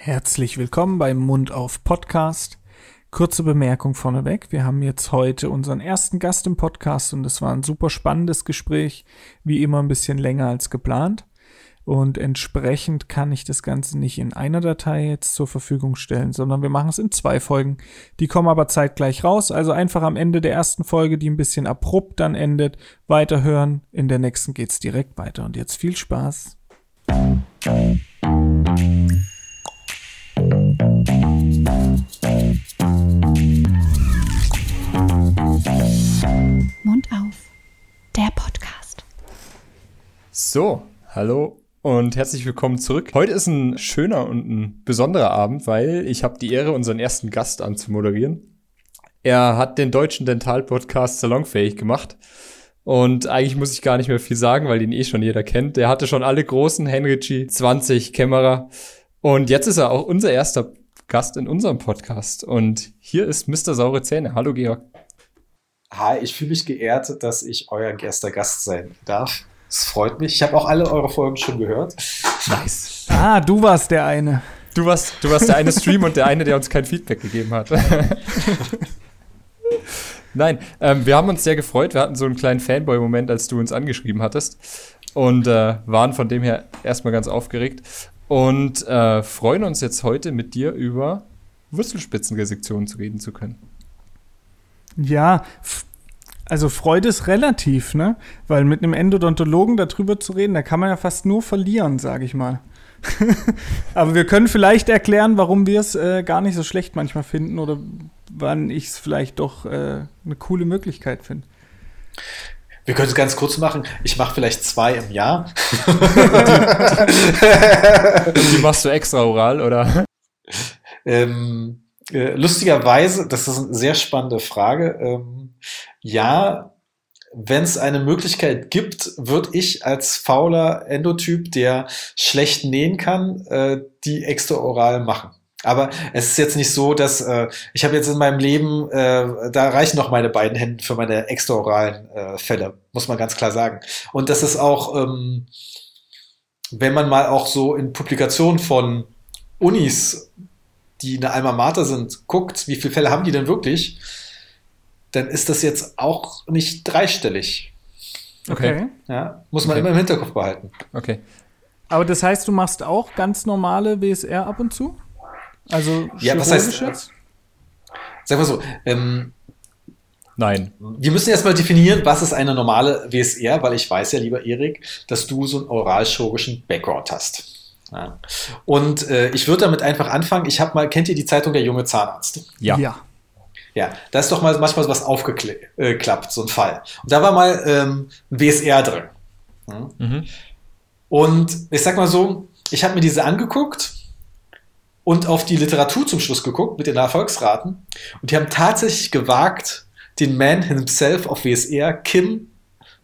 Herzlich willkommen beim Mund auf Podcast. Kurze Bemerkung vorneweg. Wir haben jetzt heute unseren ersten Gast im Podcast und es war ein super spannendes Gespräch. Wie immer ein bisschen länger als geplant. Und entsprechend kann ich das Ganze nicht in einer Datei jetzt zur Verfügung stellen, sondern wir machen es in zwei Folgen. Die kommen aber zeitgleich raus. Also einfach am Ende der ersten Folge, die ein bisschen abrupt dann endet, weiterhören. In der nächsten geht's direkt weiter. Und jetzt viel Spaß. Mund auf, der Podcast. So, hallo und herzlich willkommen zurück. Heute ist ein schöner und ein besonderer Abend, weil ich habe die Ehre, unseren ersten Gast anzumoderieren. Er hat den deutschen Dental-Podcast salonfähig gemacht. Und eigentlich muss ich gar nicht mehr viel sagen, weil den eh schon jeder kennt. Der hatte schon alle großen Henrici 20 Kämmerer. Und jetzt ist er auch unser erster Gast in unserem Podcast. Und hier ist Mr. Saure Zähne. Hallo, Georg. Hi, ich fühle mich geehrt, dass ich euer erster Gast sein darf. Es freut mich. Ich habe auch alle eure Folgen schon gehört. Nice. Ah, du warst der eine. Du warst, du warst der eine Stream und der eine, der uns kein Feedback gegeben hat. Nein, ähm, wir haben uns sehr gefreut. Wir hatten so einen kleinen Fanboy-Moment, als du uns angeschrieben hattest. Und äh, waren von dem her erstmal ganz aufgeregt. Und äh, freuen uns jetzt heute mit dir über Wurzelspitzenresektionen zu reden zu können. Ja, also Freude ist relativ, ne? Weil mit einem Endodontologen darüber zu reden, da kann man ja fast nur verlieren, sage ich mal. Aber wir können vielleicht erklären, warum wir es äh, gar nicht so schlecht manchmal finden oder wann ich es vielleicht doch äh, eine coole Möglichkeit finde. Wir können es ganz kurz machen. Ich mache vielleicht zwei im Jahr. die, die machst du extra oral, oder? Ähm, äh, lustigerweise, das ist eine sehr spannende Frage. Ähm, ja, wenn es eine Möglichkeit gibt, würde ich als fauler Endotyp, der schlecht nähen kann, äh, die extraoral machen. Aber es ist jetzt nicht so, dass äh, ich habe jetzt in meinem Leben, äh, da reichen noch meine beiden Hände für meine extraoralen äh, Fälle, muss man ganz klar sagen. Und das ist auch, ähm, wenn man mal auch so in Publikationen von Unis die eine Alma Mater sind, guckt, wie viele Fälle haben die denn wirklich, dann ist das jetzt auch nicht dreistellig. Okay. Ja, muss man okay. immer im Hinterkopf behalten. Okay. Aber das heißt, du machst auch ganz normale WSR ab und zu? Also ja, was heißt, jetzt? Sag mal so, ähm, Nein. Wir müssen erstmal definieren, was ist eine normale WSR, weil ich weiß ja, lieber Erik, dass du so einen oralchirurgischen Background hast. Ja. Und äh, ich würde damit einfach anfangen. Ich habe mal, kennt ihr die Zeitung Der junge Zahnarzt? Ja. Ja. Ja, da ist doch mal manchmal so was aufgeklappt, äh, so ein Fall. Und da war mal ähm, ein WSR drin. Ja. Mhm. Und ich sag mal so, ich habe mir diese angeguckt und auf die Literatur zum Schluss geguckt mit den Erfolgsraten. Und die haben tatsächlich gewagt, den Man himself auf WSR, Kim,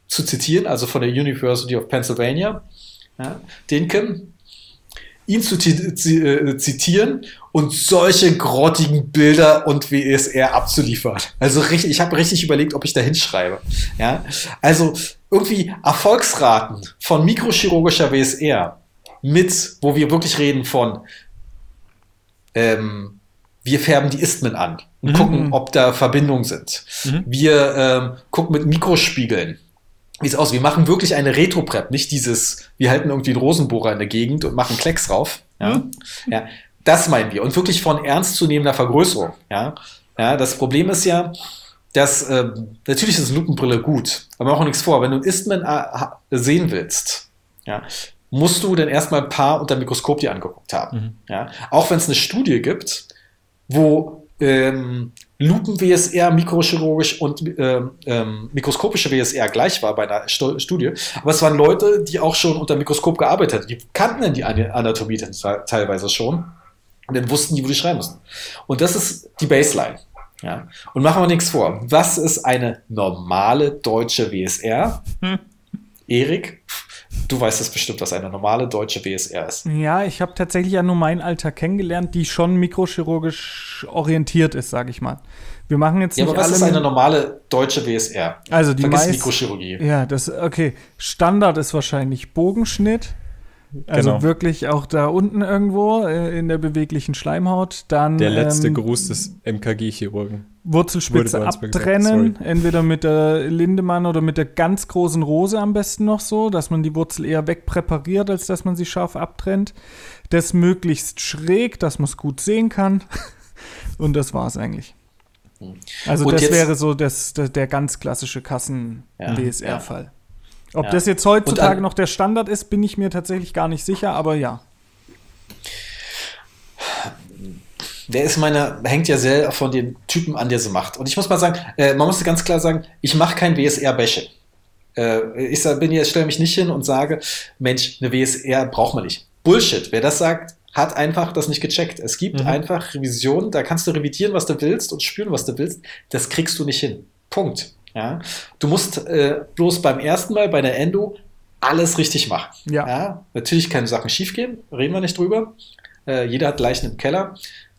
zu zitieren, also von der University of Pennsylvania. Ja, den Kim, ihn zu äh, zitieren und solche grottigen Bilder und WSR abzuliefern. Also richtig, ich habe richtig überlegt, ob ich da hinschreibe. Ja, also irgendwie Erfolgsraten von mikrochirurgischer WSR mit, wo wir wirklich reden von, ähm, wir färben die Ismen an und mhm. gucken, ob da Verbindungen sind. Mhm. Wir ähm, gucken mit Mikrospiegeln wie es aus? Wir machen wirklich eine Retro-Prep, nicht dieses, wir halten irgendwie einen Rosenbohrer in der Gegend und machen Klecks rauf. Ja, mhm. ja das meinen wir. Und wirklich von ernstzunehmender Vergrößerung. Ja, ja das Problem ist ja, dass äh, natürlich ist Lupenbrille gut, aber auch nichts vor. Wenn du ein Istman äh, sehen willst, ja, musst du dann erstmal ein paar unter Mikroskop dir angeguckt haben. Mhm. Ja, auch wenn es eine Studie gibt, wo ähm, Lupen-WSR mikrochirurgisch und ähm, ähm, mikroskopische WSR gleich war bei einer St Studie. Aber es waren Leute, die auch schon unter Mikroskop gearbeitet haben. Die kannten dann die Anatomie teilweise schon und dann wussten die, wo die schreiben müssen. Und das ist die Baseline. Ja. Und machen wir nichts vor. Was ist eine normale deutsche WSR? Hm. Erik? Du weißt es bestimmt, was eine normale deutsche WSR ist. Ja, ich habe tatsächlich ja nur mein Alter kennengelernt, die schon mikrochirurgisch orientiert ist, sage ich mal. Wir machen jetzt ja, nicht aber was ist eine normale deutsche WSR? Also die meist, Mikrochirurgie. Ja, das okay. Standard ist wahrscheinlich Bogenschnitt, Also Genau. wirklich auch da unten irgendwo äh, in der beweglichen Schleimhaut. Dann Der letzte ähm, Gruß des MKG-Chirurgen. Wurzelspitze abtrennen, entweder mit der Lindemann oder mit der ganz großen Rose am besten noch so, dass man die Wurzel eher wegpräpariert, als dass man sie scharf abtrennt. Das möglichst schräg, dass man es gut sehen kann. Und das war es eigentlich. Also Und das jetzt- wäre so das, der, der ganz klassische Ja, Kassen-WSR-Fall. Ob Ja. das jetzt heutzutage an- noch der Standard ist, bin ich mir tatsächlich gar nicht sicher, aber ja. Der ist meine, hängt ja sehr von den Typen an, der sie macht. Und ich muss mal sagen, äh, man muss ganz klar sagen, ich mache kein WSR-Bäsche. Äh, ich sag, bin jetzt, stelle mich nicht hin und sage, Mensch, eine WSR braucht man nicht. Bullshit. Wer das sagt, hat einfach das nicht gecheckt. Es gibt Mhm. einfach Revisionen, da kannst du revidieren, was du willst und spüren, was du willst. Das kriegst du nicht hin. Punkt. Ja? Du musst äh, bloß beim ersten Mal bei der Endo alles richtig machen. Ja. Ja, natürlich können Sachen schiefgehen, reden wir nicht drüber. Äh, jeder hat Leichen im Keller.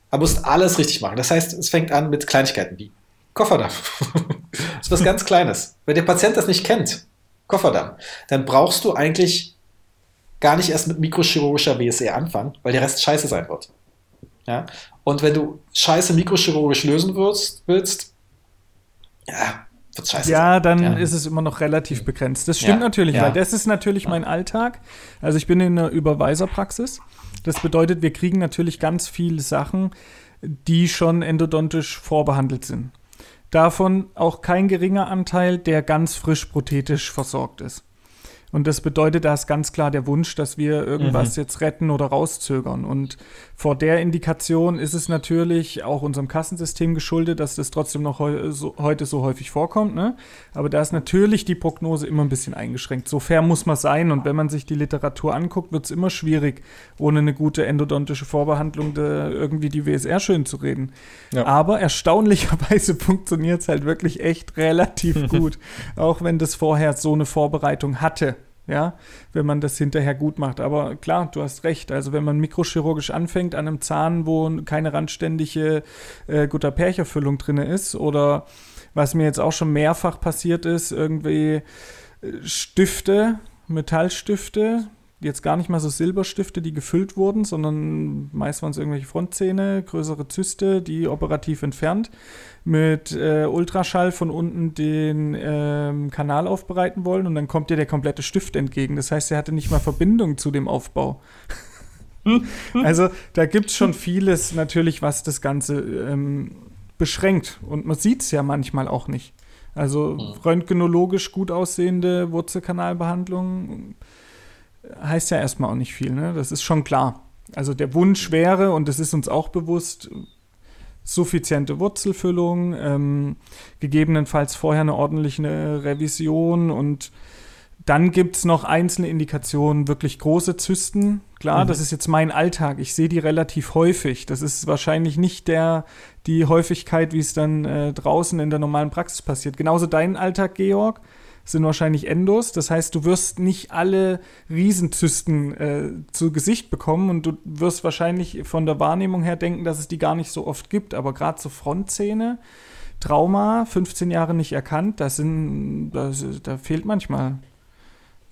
Aber musst alles richtig machen. Das heißt, es fängt an mit Kleinigkeiten wie Kofferdamm. das ist was ganz Kleines. Wenn der Patient das nicht kennt, Kofferdamm, dann brauchst du eigentlich gar nicht erst mit mikrochirurgischer WSR anfangen, weil der Rest scheiße sein wird. Ja? Und wenn du Scheiße mikrochirurgisch lösen willst, willst ja, wird scheiße Ja, dann Ja. ist es immer noch relativ begrenzt. Das stimmt Ja, natürlich, weil das ist natürlich mein Alltag. Also ich bin in einer Überweiserpraxis. Das bedeutet, wir kriegen natürlich ganz viele Sachen, die schon endodontisch vorbehandelt sind. Davon auch kein geringer Anteil, der ganz frisch prothetisch versorgt ist. Und das bedeutet, da ist ganz klar der Wunsch, dass wir irgendwas jetzt retten oder rauszögern. Und vor der Indikation ist es natürlich auch unserem Kassensystem geschuldet, dass das trotzdem noch heu so, heute so häufig vorkommt. Ne? Aber da ist natürlich die Prognose immer ein bisschen eingeschränkt. So fair muss man sein. Und wenn man sich die Literatur anguckt, wird es immer schwierig, ohne eine gute endodontische Vorbehandlung irgendwie die WSR schön zu reden. Ja. Aber erstaunlicherweise funktioniert es halt wirklich echt relativ gut. Auch wenn das vorher so eine Vorbereitung hatte. Ja, wenn man das hinterher gut macht. Aber klar, du hast recht. Also wenn man mikrochirurgisch anfängt an einem Zahn, wo keine randständige äh, Gutta-Percha-Füllung drin ist oder was mir jetzt auch schon mehrfach passiert ist, irgendwie äh, Stifte, Metallstifte, jetzt gar nicht mal so Silberstifte, die gefüllt wurden, sondern meist waren es irgendwelche Frontzähne, größere Zyste, die operativ entfernt, mit äh, Ultraschall von unten den ähm, Kanal aufbereiten wollen und dann kommt dir der komplette Stift entgegen. Das heißt, er hatte nicht mal Verbindung zu dem Aufbau. also da gibt es schon vieles natürlich, was das Ganze ähm, beschränkt. Und man sieht es ja manchmal auch nicht. Also röntgenologisch gut aussehende Wurzelkanalbehandlung heißt ja erstmal auch nicht viel. Ne? Das ist schon klar. Also der Wunsch wäre, und das ist uns auch bewusst, suffiziente Wurzelfüllung, ähm, gegebenenfalls vorher eine ordentliche Revision und dann gibt es noch einzelne Indikationen, wirklich große Zysten. Klar, das ist jetzt mein Alltag. Ich sehe die relativ häufig. Das ist wahrscheinlich nicht der, die Häufigkeit, wie es dann äh, draußen in der normalen Praxis passiert. Genauso dein Alltag, Georg, sind wahrscheinlich Endos. Das heißt, du wirst nicht alle Riesenzysten äh, zu Gesicht bekommen und du wirst wahrscheinlich von der Wahrnehmung her denken, dass es die gar nicht so oft gibt. Aber gerade so Frontzähne, Trauma, 15 Jahre nicht erkannt, das sind, das, da fehlt manchmal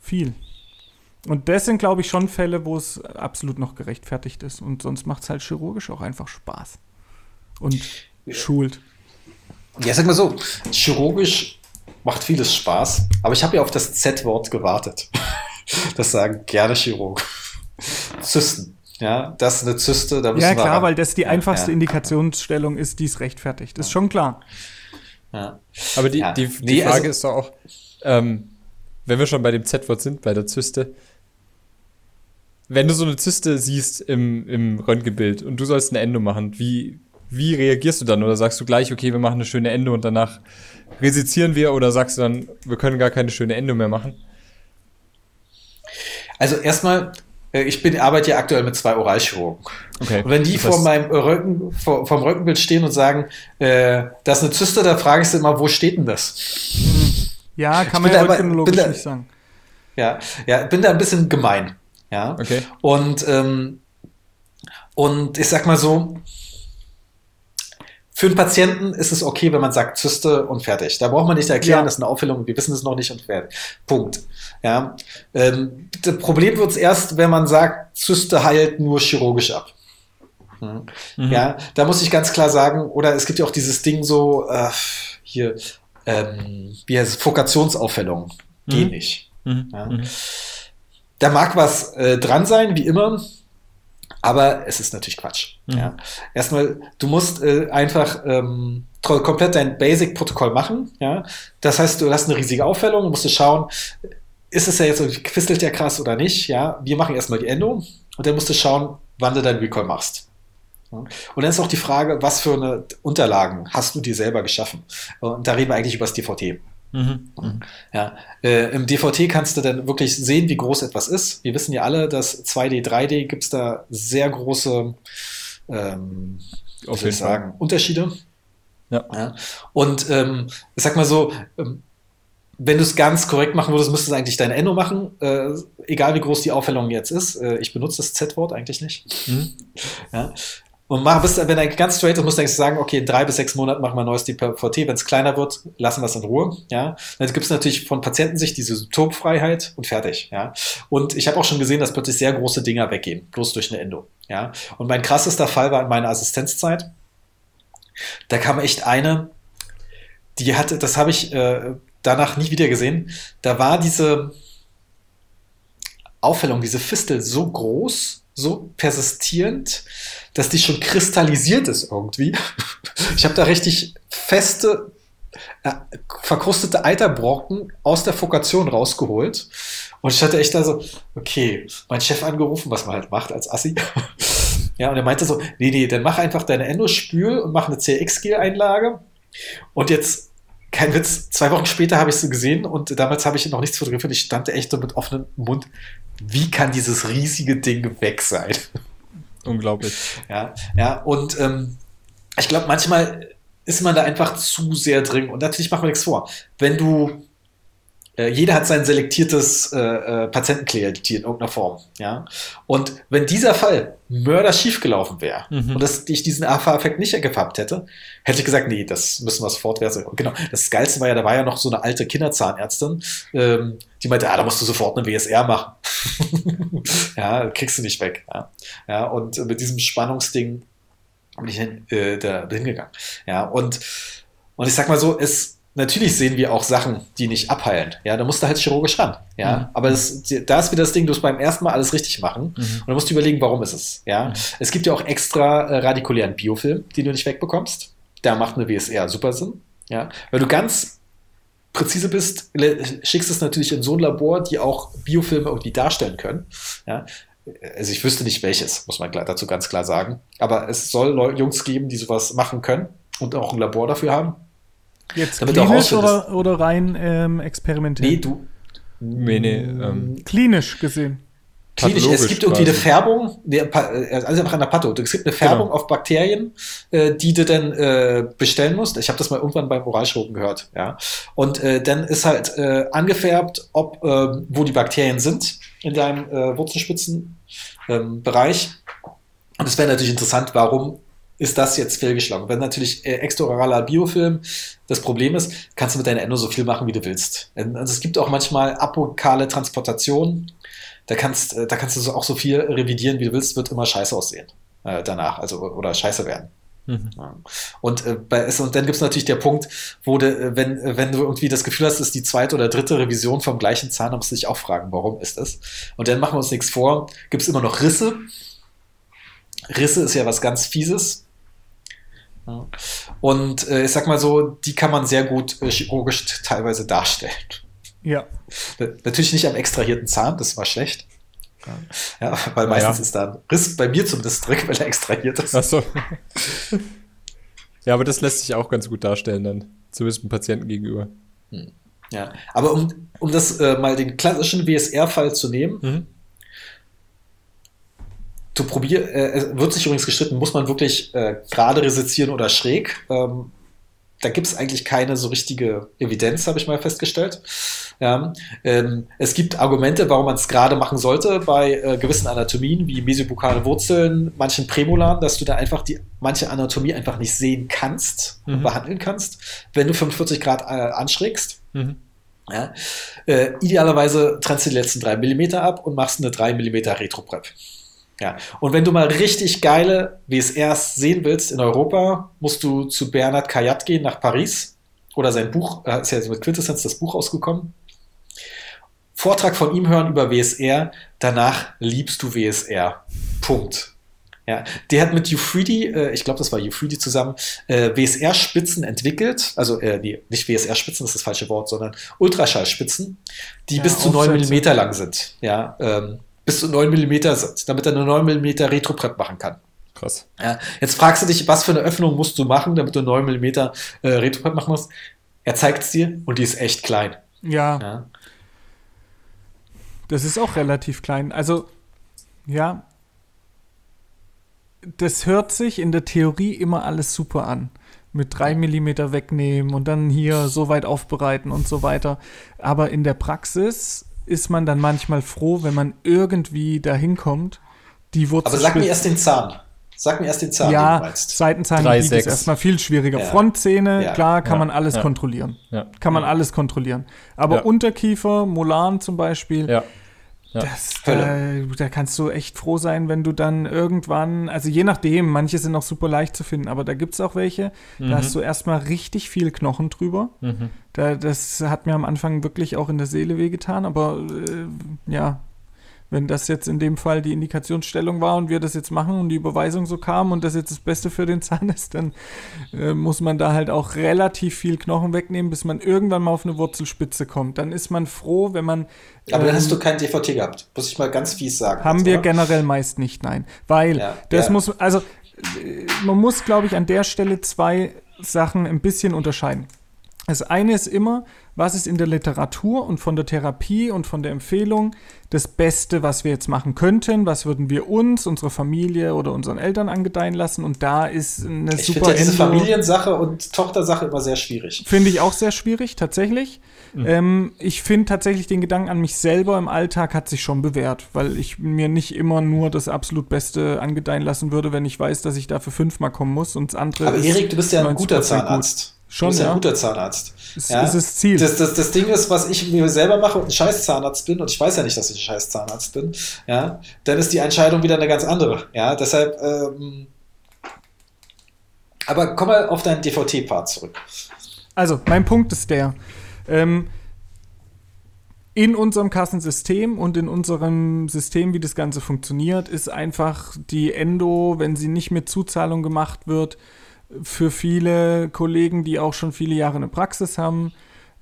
viel. Und das sind, glaube ich, schon Fälle, wo es absolut noch gerechtfertigt ist. Und sonst macht es halt chirurgisch auch einfach Spaß. Und schult. Ja, sag mal so, chirurgisch macht vieles Spaß, aber ich habe ja auf das Z-Wort gewartet. Das sagen gerne Chirurgen. Zysten. Ja, das ist eine Zyste, da müssen Ja, klar, weil das die einfachste ja, Indikationsstellung ist, die es rechtfertigt. Ist schon klar. Ja. Aber die, Ja. die, die Nee, Frage also- ist doch auch, ähm, wenn wir schon bei dem Z-Wort sind, bei der Zyste, wenn du so eine Zyste siehst im, im Röntgenbild und du sollst eine Endo machen, wie, wie reagierst du dann? Oder sagst du gleich, okay, wir machen eine schöne Endo und danach resizieren wir? Oder sagst du dann, wir können gar keine schöne Endo mehr machen? Also erstmal, äh, ich bin, arbeite ja aktuell mit zwei Oralchirurgen. Okay. Und wenn die vor meinem Röntgen, vor, vom Röntgenbild stehen und sagen, äh, das ist eine Zyste, da frage ich sie immer, wo steht denn das? Ja, kann man ja röntgenologisch bin da- nicht sagen. Ja, ja, bin da ein bisschen gemein. Ja. Okay. Und, ähm, und ich sag mal so, für einen Patienten ist es okay, wenn man sagt Zyste und fertig. Da braucht man nicht erklären, Ja. das ist eine Aufhellung, wir wissen es noch nicht und fertig. Punkt. Ja. Ähm, das Problem wird es erst, wenn man sagt, Zyste heilt nur chirurgisch ab. Mhm. Ja, da muss ich ganz klar sagen, oder es gibt ja auch dieses Ding so, äh, hier, ähm, wie heißt es, Fokationsaufhellung. Geht Mhm. nicht. Mhm. Ja. Mhm. Da mag was äh, dran sein, wie immer, aber es ist natürlich Quatsch. Mhm. Ja. Erstmal, du musst äh, einfach ähm, komplett dein Basic-Protokoll machen. Ja. Das heißt, du hast eine riesige Aufhellung, du musst schauen, ist es ja jetzt irgendwie quistelt ja krass oder nicht. Ja. Wir machen erstmal die Endo und dann musst du schauen, wann du dein Recall machst. Und dann ist auch die Frage, was für eine Unterlagen hast du dir selber geschaffen? Und da reden wir eigentlich über das DVT. Mhm. Ja, äh, im DVT kannst du dann wirklich sehen, wie groß etwas ist. Wir wissen ja alle, dass 2D, 3D gibt es da sehr große ähm, Auf jeden Fall. sagen, Unterschiede. Ja. Und ähm, ich sag mal so, ähm, wenn du es ganz korrekt machen würdest, müsstest du eigentlich deine Endo machen, äh, egal wie groß die Aufhellung jetzt ist. Äh, ich benutze das Z-Wort eigentlich nicht. Mhm. Ja. Und mach, bist, wenn er ganz straight ist, musst du eigentlich sagen, okay, in drei bis sechs Monaten machen wir ein neues DVT. Wenn es kleiner wird, lassen wir es in Ruhe. Ja. Dann gibt es natürlich von Patientensicht diese Symptomfreiheit und fertig. Ja. Und ich habe auch schon gesehen, dass plötzlich sehr große Dinger weggehen, bloß durch eine Endo. Ja. Und mein krassester Fall war in meiner Assistenzzeit. Da kam echt eine, die hatte, das habe ich äh, danach nie wieder gesehen. Da war diese Aufhellung, diese Fistel so groß, so persistierend, dass die schon kristallisiert ist irgendwie. Ich habe da richtig feste, äh, verkrustete Eiterbrocken aus der Fokation rausgeholt. Und ich hatte echt da so, okay, mein Chef angerufen, was man halt macht als Assi. Ja, und er meinte so, nee, nee, dann mach einfach deine Endospül und mach eine CX-Gel-Einlage. Und jetzt, kein Witz, zwei Wochen später habe ich sie gesehen und damals habe ich noch nichts fotografiert. Ich stand echt so mit offenem Mund. Wie kann dieses riesige Ding weg sein? Unglaublich. Ja, ja, und ähm, ich glaube, manchmal ist man da einfach zu sehr drin. Und natürlich machen wir nichts vor. Wenn du, äh, jeder hat sein selektiertes äh, äh, Patientenklientel in irgendeiner Form, ja. Und wenn dieser Fall mörder schief gelaufen wäre Mhm. und dass ich diesen AFA-Effekt nicht gehabt hätte, hätte ich gesagt, nee, das müssen wir sofort werden. Und Genau, das Geilste war ja, da war ja noch so eine alte Kinderzahnärztin, ähm, die meinte, ah, da musst du sofort eine WSR machen. ja, kriegst du nicht weg. Ja, ja und mit diesem Spannungsding bin ich hin, äh, da hingegangen. Ja, und, und ich sag mal so, es, natürlich sehen wir auch Sachen, die nicht abheilen. Ja, da musst du halt chirurgisch ran. Ja, Mhm. aber das, da ist wieder das Ding, du musst beim ersten Mal alles richtig machen. Mhm. Und dann musst du überlegen, warum ist es. Ja, Mhm. es gibt ja auch extra äh, radikulären Biofilm, den du nicht wegbekommst. Da macht eine WSR super Sinn. Ja, weil du ganz präzise bist, schickst es natürlich in so ein Labor, die auch Biofilme irgendwie darstellen können. Ja, also ich wüsste nicht welches, muss man dazu ganz klar sagen. Aber es soll Jungs geben, die sowas machen können und auch ein Labor dafür haben. Jetzt Damit klinisch oder, oder rein ähm, experimentell? Nee, du. Nee, nee, ähm, Klinisch gesehen. Klinisch, es gibt irgendwie eine quasi. Färbung, nee, pa- äh, also einfach an der Patho. Es gibt eine Färbung Genau. auf Bakterien, äh, die du dann äh, bestellen musst. Ich habe das mal irgendwann beim Oralchirurgen gehört, ja. Und äh, dann ist halt äh, angefärbt, ob äh, wo die Bakterien sind in deinem Wurzelspitzen-Bereich. Und es wäre natürlich interessant, warum ist das jetzt fehlgeschlagen? Wenn natürlich äh, extraoraler Biofilm das Problem ist, kannst du mit deiner Endo so viel machen, wie du willst. Ähm, Also es gibt auch manchmal apokale Transportation. Da kannst, äh, da kannst du so auch so viel revidieren, wie du willst, wird immer scheiße aussehen äh, danach, also oder scheiße werden. Mhm. Und, äh, bei, und dann gibt es natürlich der Punkt, wo du, äh, wenn, äh, wenn du irgendwie das Gefühl hast, ist die zweite oder dritte Revision vom gleichen Zahn, dann musst du dich auch fragen, warum ist es? Und dann machen wir uns nichts vor, gibt es immer noch Risse. Risse ist ja was ganz Fieses. Ja. Und äh, ich sag mal so, die kann man sehr gut äh, chirurgisch teilweise darstellen. Ja. Natürlich nicht am extrahierten Zahn, das war schlecht. Ja, weil Na meistens ja. ist da ein Riss bei mir zumindest drin, weil er extrahiert ist. Ach so. ja, aber das lässt sich auch ganz gut darstellen dann, zumindest dem Patienten gegenüber. Ja, aber um, um das äh, mal den klassischen WSR-Fall zu nehmen, Mhm. Du probier, äh, es wird sich übrigens gestritten, muss man wirklich äh, gerade resizieren oder schräg? Ähm, da gibt es eigentlich keine so richtige Evidenz, habe ich mal festgestellt. Ja, ähm, es gibt Argumente, warum man es gerade machen sollte bei äh, gewissen Anatomien wie mesibukale Wurzeln, manchen Prämolaren, dass du da einfach die manche Anatomie einfach nicht sehen kannst mhm. und behandeln kannst, wenn du 45 Grad äh, anschrägst. Mhm. Ja, äh, idealerweise trennst du die letzten 3 mm ab und machst eine 3 mm Retroprep. Ja, und wenn du mal richtig geile WSRs sehen willst in Europa, musst du zu Bernhard Kayat gehen nach Paris. Oder sein Buch, äh, ist ja mit Quintessenz das Buch ausgekommen. Vortrag von ihm hören über WSR, danach liebst du WSR. Punkt. Ja, der hat mit Ufridi, äh, ich glaube, das war Ufridi zusammen, äh, WSR-Spitzen entwickelt. Also äh, die, nicht WSR-Spitzen, das ist das falsche Wort, sondern Ultraschallspitzen, die ja, bis zu 9 mm lang sind. Ja, ähm, bis zu 9 mm sind, damit er eine 9 mm Retroprep machen kann. Krass. Ja, jetzt fragst du dich, was für eine Öffnung musst du machen, damit du 9 mm äh, Retroprep machen musst. Er zeigt es dir und die ist echt klein. Ja. ja. Das ist auch relativ klein. Also, ja. Das hört sich in der Theorie immer alles super an. Mit 3 mm wegnehmen und dann hier so weit aufbereiten und so weiter. Aber in der Praxis ist man dann manchmal froh, wenn man irgendwie dahin kommt, die Wurzel. Aber sag mir erst den Zahn. Sag mir erst den Zahn, ja, den du meinst. Seitenzahn ist erstmal viel schwieriger. Ja. Frontzähne, ja. klar, kann ja. man alles kontrollieren. Kann man alles kontrollieren. Aber Unterkiefer, Molaren zum Beispiel, ja. Das, äh, da kannst du echt froh sein, wenn du dann irgendwann, also je nachdem, manche sind auch super leicht zu finden, aber da gibt es auch welche, mhm. da hast du erstmal richtig viel Knochen drüber. Mhm. Da, das hat mir am Anfang wirklich auch in der Seele wehgetan, aber äh, ja, wenn das jetzt in dem Fall die Indikationsstellung war und wir das jetzt machen und die Überweisung so kam und das jetzt das Beste für den Zahn ist, dann äh, muss man da halt auch relativ viel Knochen wegnehmen, bis man irgendwann mal auf eine Wurzelspitze kommt. Dann ist man froh, wenn man. Aber ähm, dann hast du kein DVT gehabt, muss ich mal ganz fies sagen. Haben jetzt, wir oder? generell meist nicht, nein. Weil ja, das ja. muss, also äh, man muss, glaube ich, an der Stelle zwei Sachen ein bisschen unterscheiden. Das eine ist immer, was ist in der Literatur und von der Therapie und von der Empfehlung das Beste, was wir jetzt machen könnten, was würden wir uns, unsere Familie oder unseren Eltern angedeihen lassen und da ist eine ich super Ich diese Familiensache und Tochtersache immer sehr schwierig. Finde ich auch sehr schwierig, tatsächlich. Mhm. Ähm, ich finde tatsächlich den Gedanken an mich selber im Alltag hat sich schon bewährt, weil ich mir nicht immer nur das absolut Beste angedeihen lassen würde, wenn ich weiß, dass ich dafür fünfmal kommen muss und das andere Aber Erik, du bist ja ein guter Zahnarzt. Gut. Schon, du bist ja. ein guter Zahnarzt. Das ja? ist das Ziel. Das, das, das Ding ist, was ich mir selber mache und ein scheiß Zahnarzt bin, und ich weiß ja nicht, dass ich ein scheiß Zahnarzt bin, ja, dann ist die Entscheidung wieder eine ganz andere. Ja, deshalb, ähm, aber komm mal auf deinen DVT-Part zurück. Also, mein Punkt ist der, ähm, in unserem Kassensystem und in unserem System, wie das Ganze funktioniert, ist einfach die Endo, wenn sie nicht mit Zuzahlung gemacht wird, für viele Kollegen, die auch schon viele Jahre eine Praxis haben,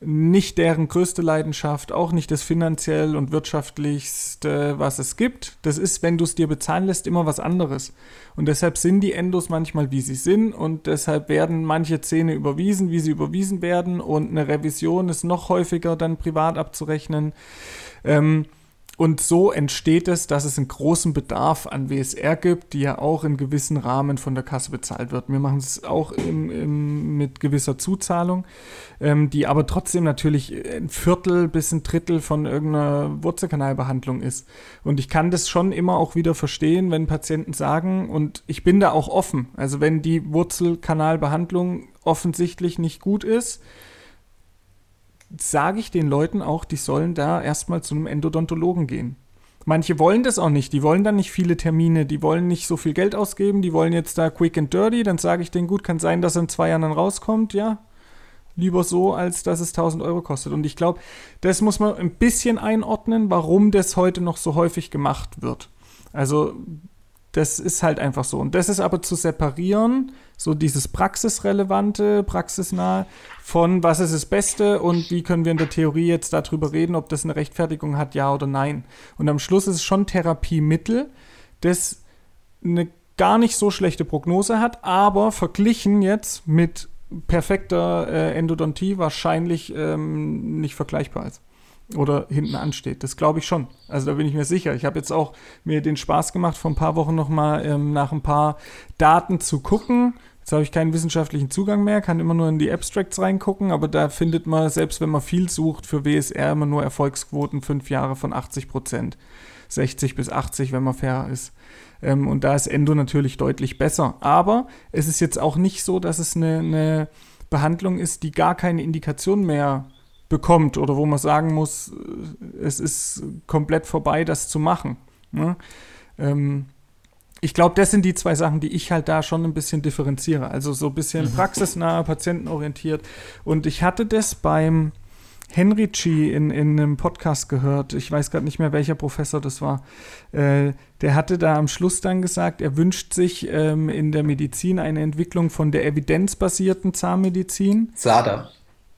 nicht deren größte Leidenschaft, auch nicht das finanziell und wirtschaftlichste, was es gibt. Das ist, wenn du es dir bezahlen lässt, immer was anderes. Und deshalb sind die Endos manchmal, wie sie sind. Und deshalb werden manche Zähne überwiesen, wie sie überwiesen werden. Und eine Revision ist noch häufiger dann privat abzurechnen. Ähm, und so entsteht es, dass es einen großen Bedarf an WSR gibt, die ja auch in gewissen Rahmen von der Kasse bezahlt wird. Wir machen es auch im, im, mit gewisser Zuzahlung, ähm, die aber trotzdem natürlich ein Viertel bis ein Drittel von irgendeiner Wurzelkanalbehandlung ist. Und ich kann das schon immer auch wieder verstehen, wenn Patienten sagen, und ich bin da auch offen, also wenn die Wurzelkanalbehandlung offensichtlich nicht gut ist, sage ich den Leuten auch, die sollen da erstmal zu einem Endodontologen gehen. Manche wollen das auch nicht, die wollen dann nicht viele Termine, die wollen nicht so viel Geld ausgeben, die wollen jetzt da quick and dirty, dann sage ich denen, gut, kann sein, dass er in zwei Jahren dann rauskommt, ja, lieber so, als dass es 1000 Euro kostet. Und ich glaube, das muss man ein bisschen einordnen, warum das heute noch so häufig gemacht wird. Also das ist halt einfach so. Und das ist aber zu separieren, so dieses praxisrelevante, praxisnahe, von was ist das Beste und wie können wir in der Theorie jetzt darüber reden, ob das eine Rechtfertigung hat, ja oder nein. Und am Schluss ist es schon Therapiemittel, das eine gar nicht so schlechte Prognose hat, aber verglichen jetzt mit perfekter äh, Endodontie wahrscheinlich ähm, nicht vergleichbar ist. Oder hinten ansteht. Das glaube ich schon. Also da bin ich mir sicher. Ich habe jetzt auch mir den Spaß gemacht, vor ein paar Wochen nochmal ähm, nach ein paar Daten zu gucken. Jetzt habe ich keinen wissenschaftlichen Zugang mehr, kann immer nur in die Abstracts reingucken, aber da findet man, selbst wenn man viel sucht, für WSR immer nur Erfolgsquoten fünf Jahre von 80 Prozent. 60 bis 80, wenn man fair ist. Ähm, und da ist Endo natürlich deutlich besser. Aber es ist jetzt auch nicht so, dass es eine, eine Behandlung ist, die gar keine Indikation mehr bekommt oder wo man sagen muss, äh, es ist komplett vorbei, das zu machen. Ne? Ähm, ich glaube, das sind die zwei Sachen, die ich halt da schon ein bisschen differenziere. Also so ein bisschen mhm. praxisnah, patientenorientiert. Und ich hatte das beim Henrici in, in einem Podcast gehört. Ich weiß gerade nicht mehr, welcher Professor das war. Äh, der hatte da am Schluss dann gesagt, er wünscht sich ähm, in der Medizin eine Entwicklung von der evidenzbasierten Zahnmedizin. SADA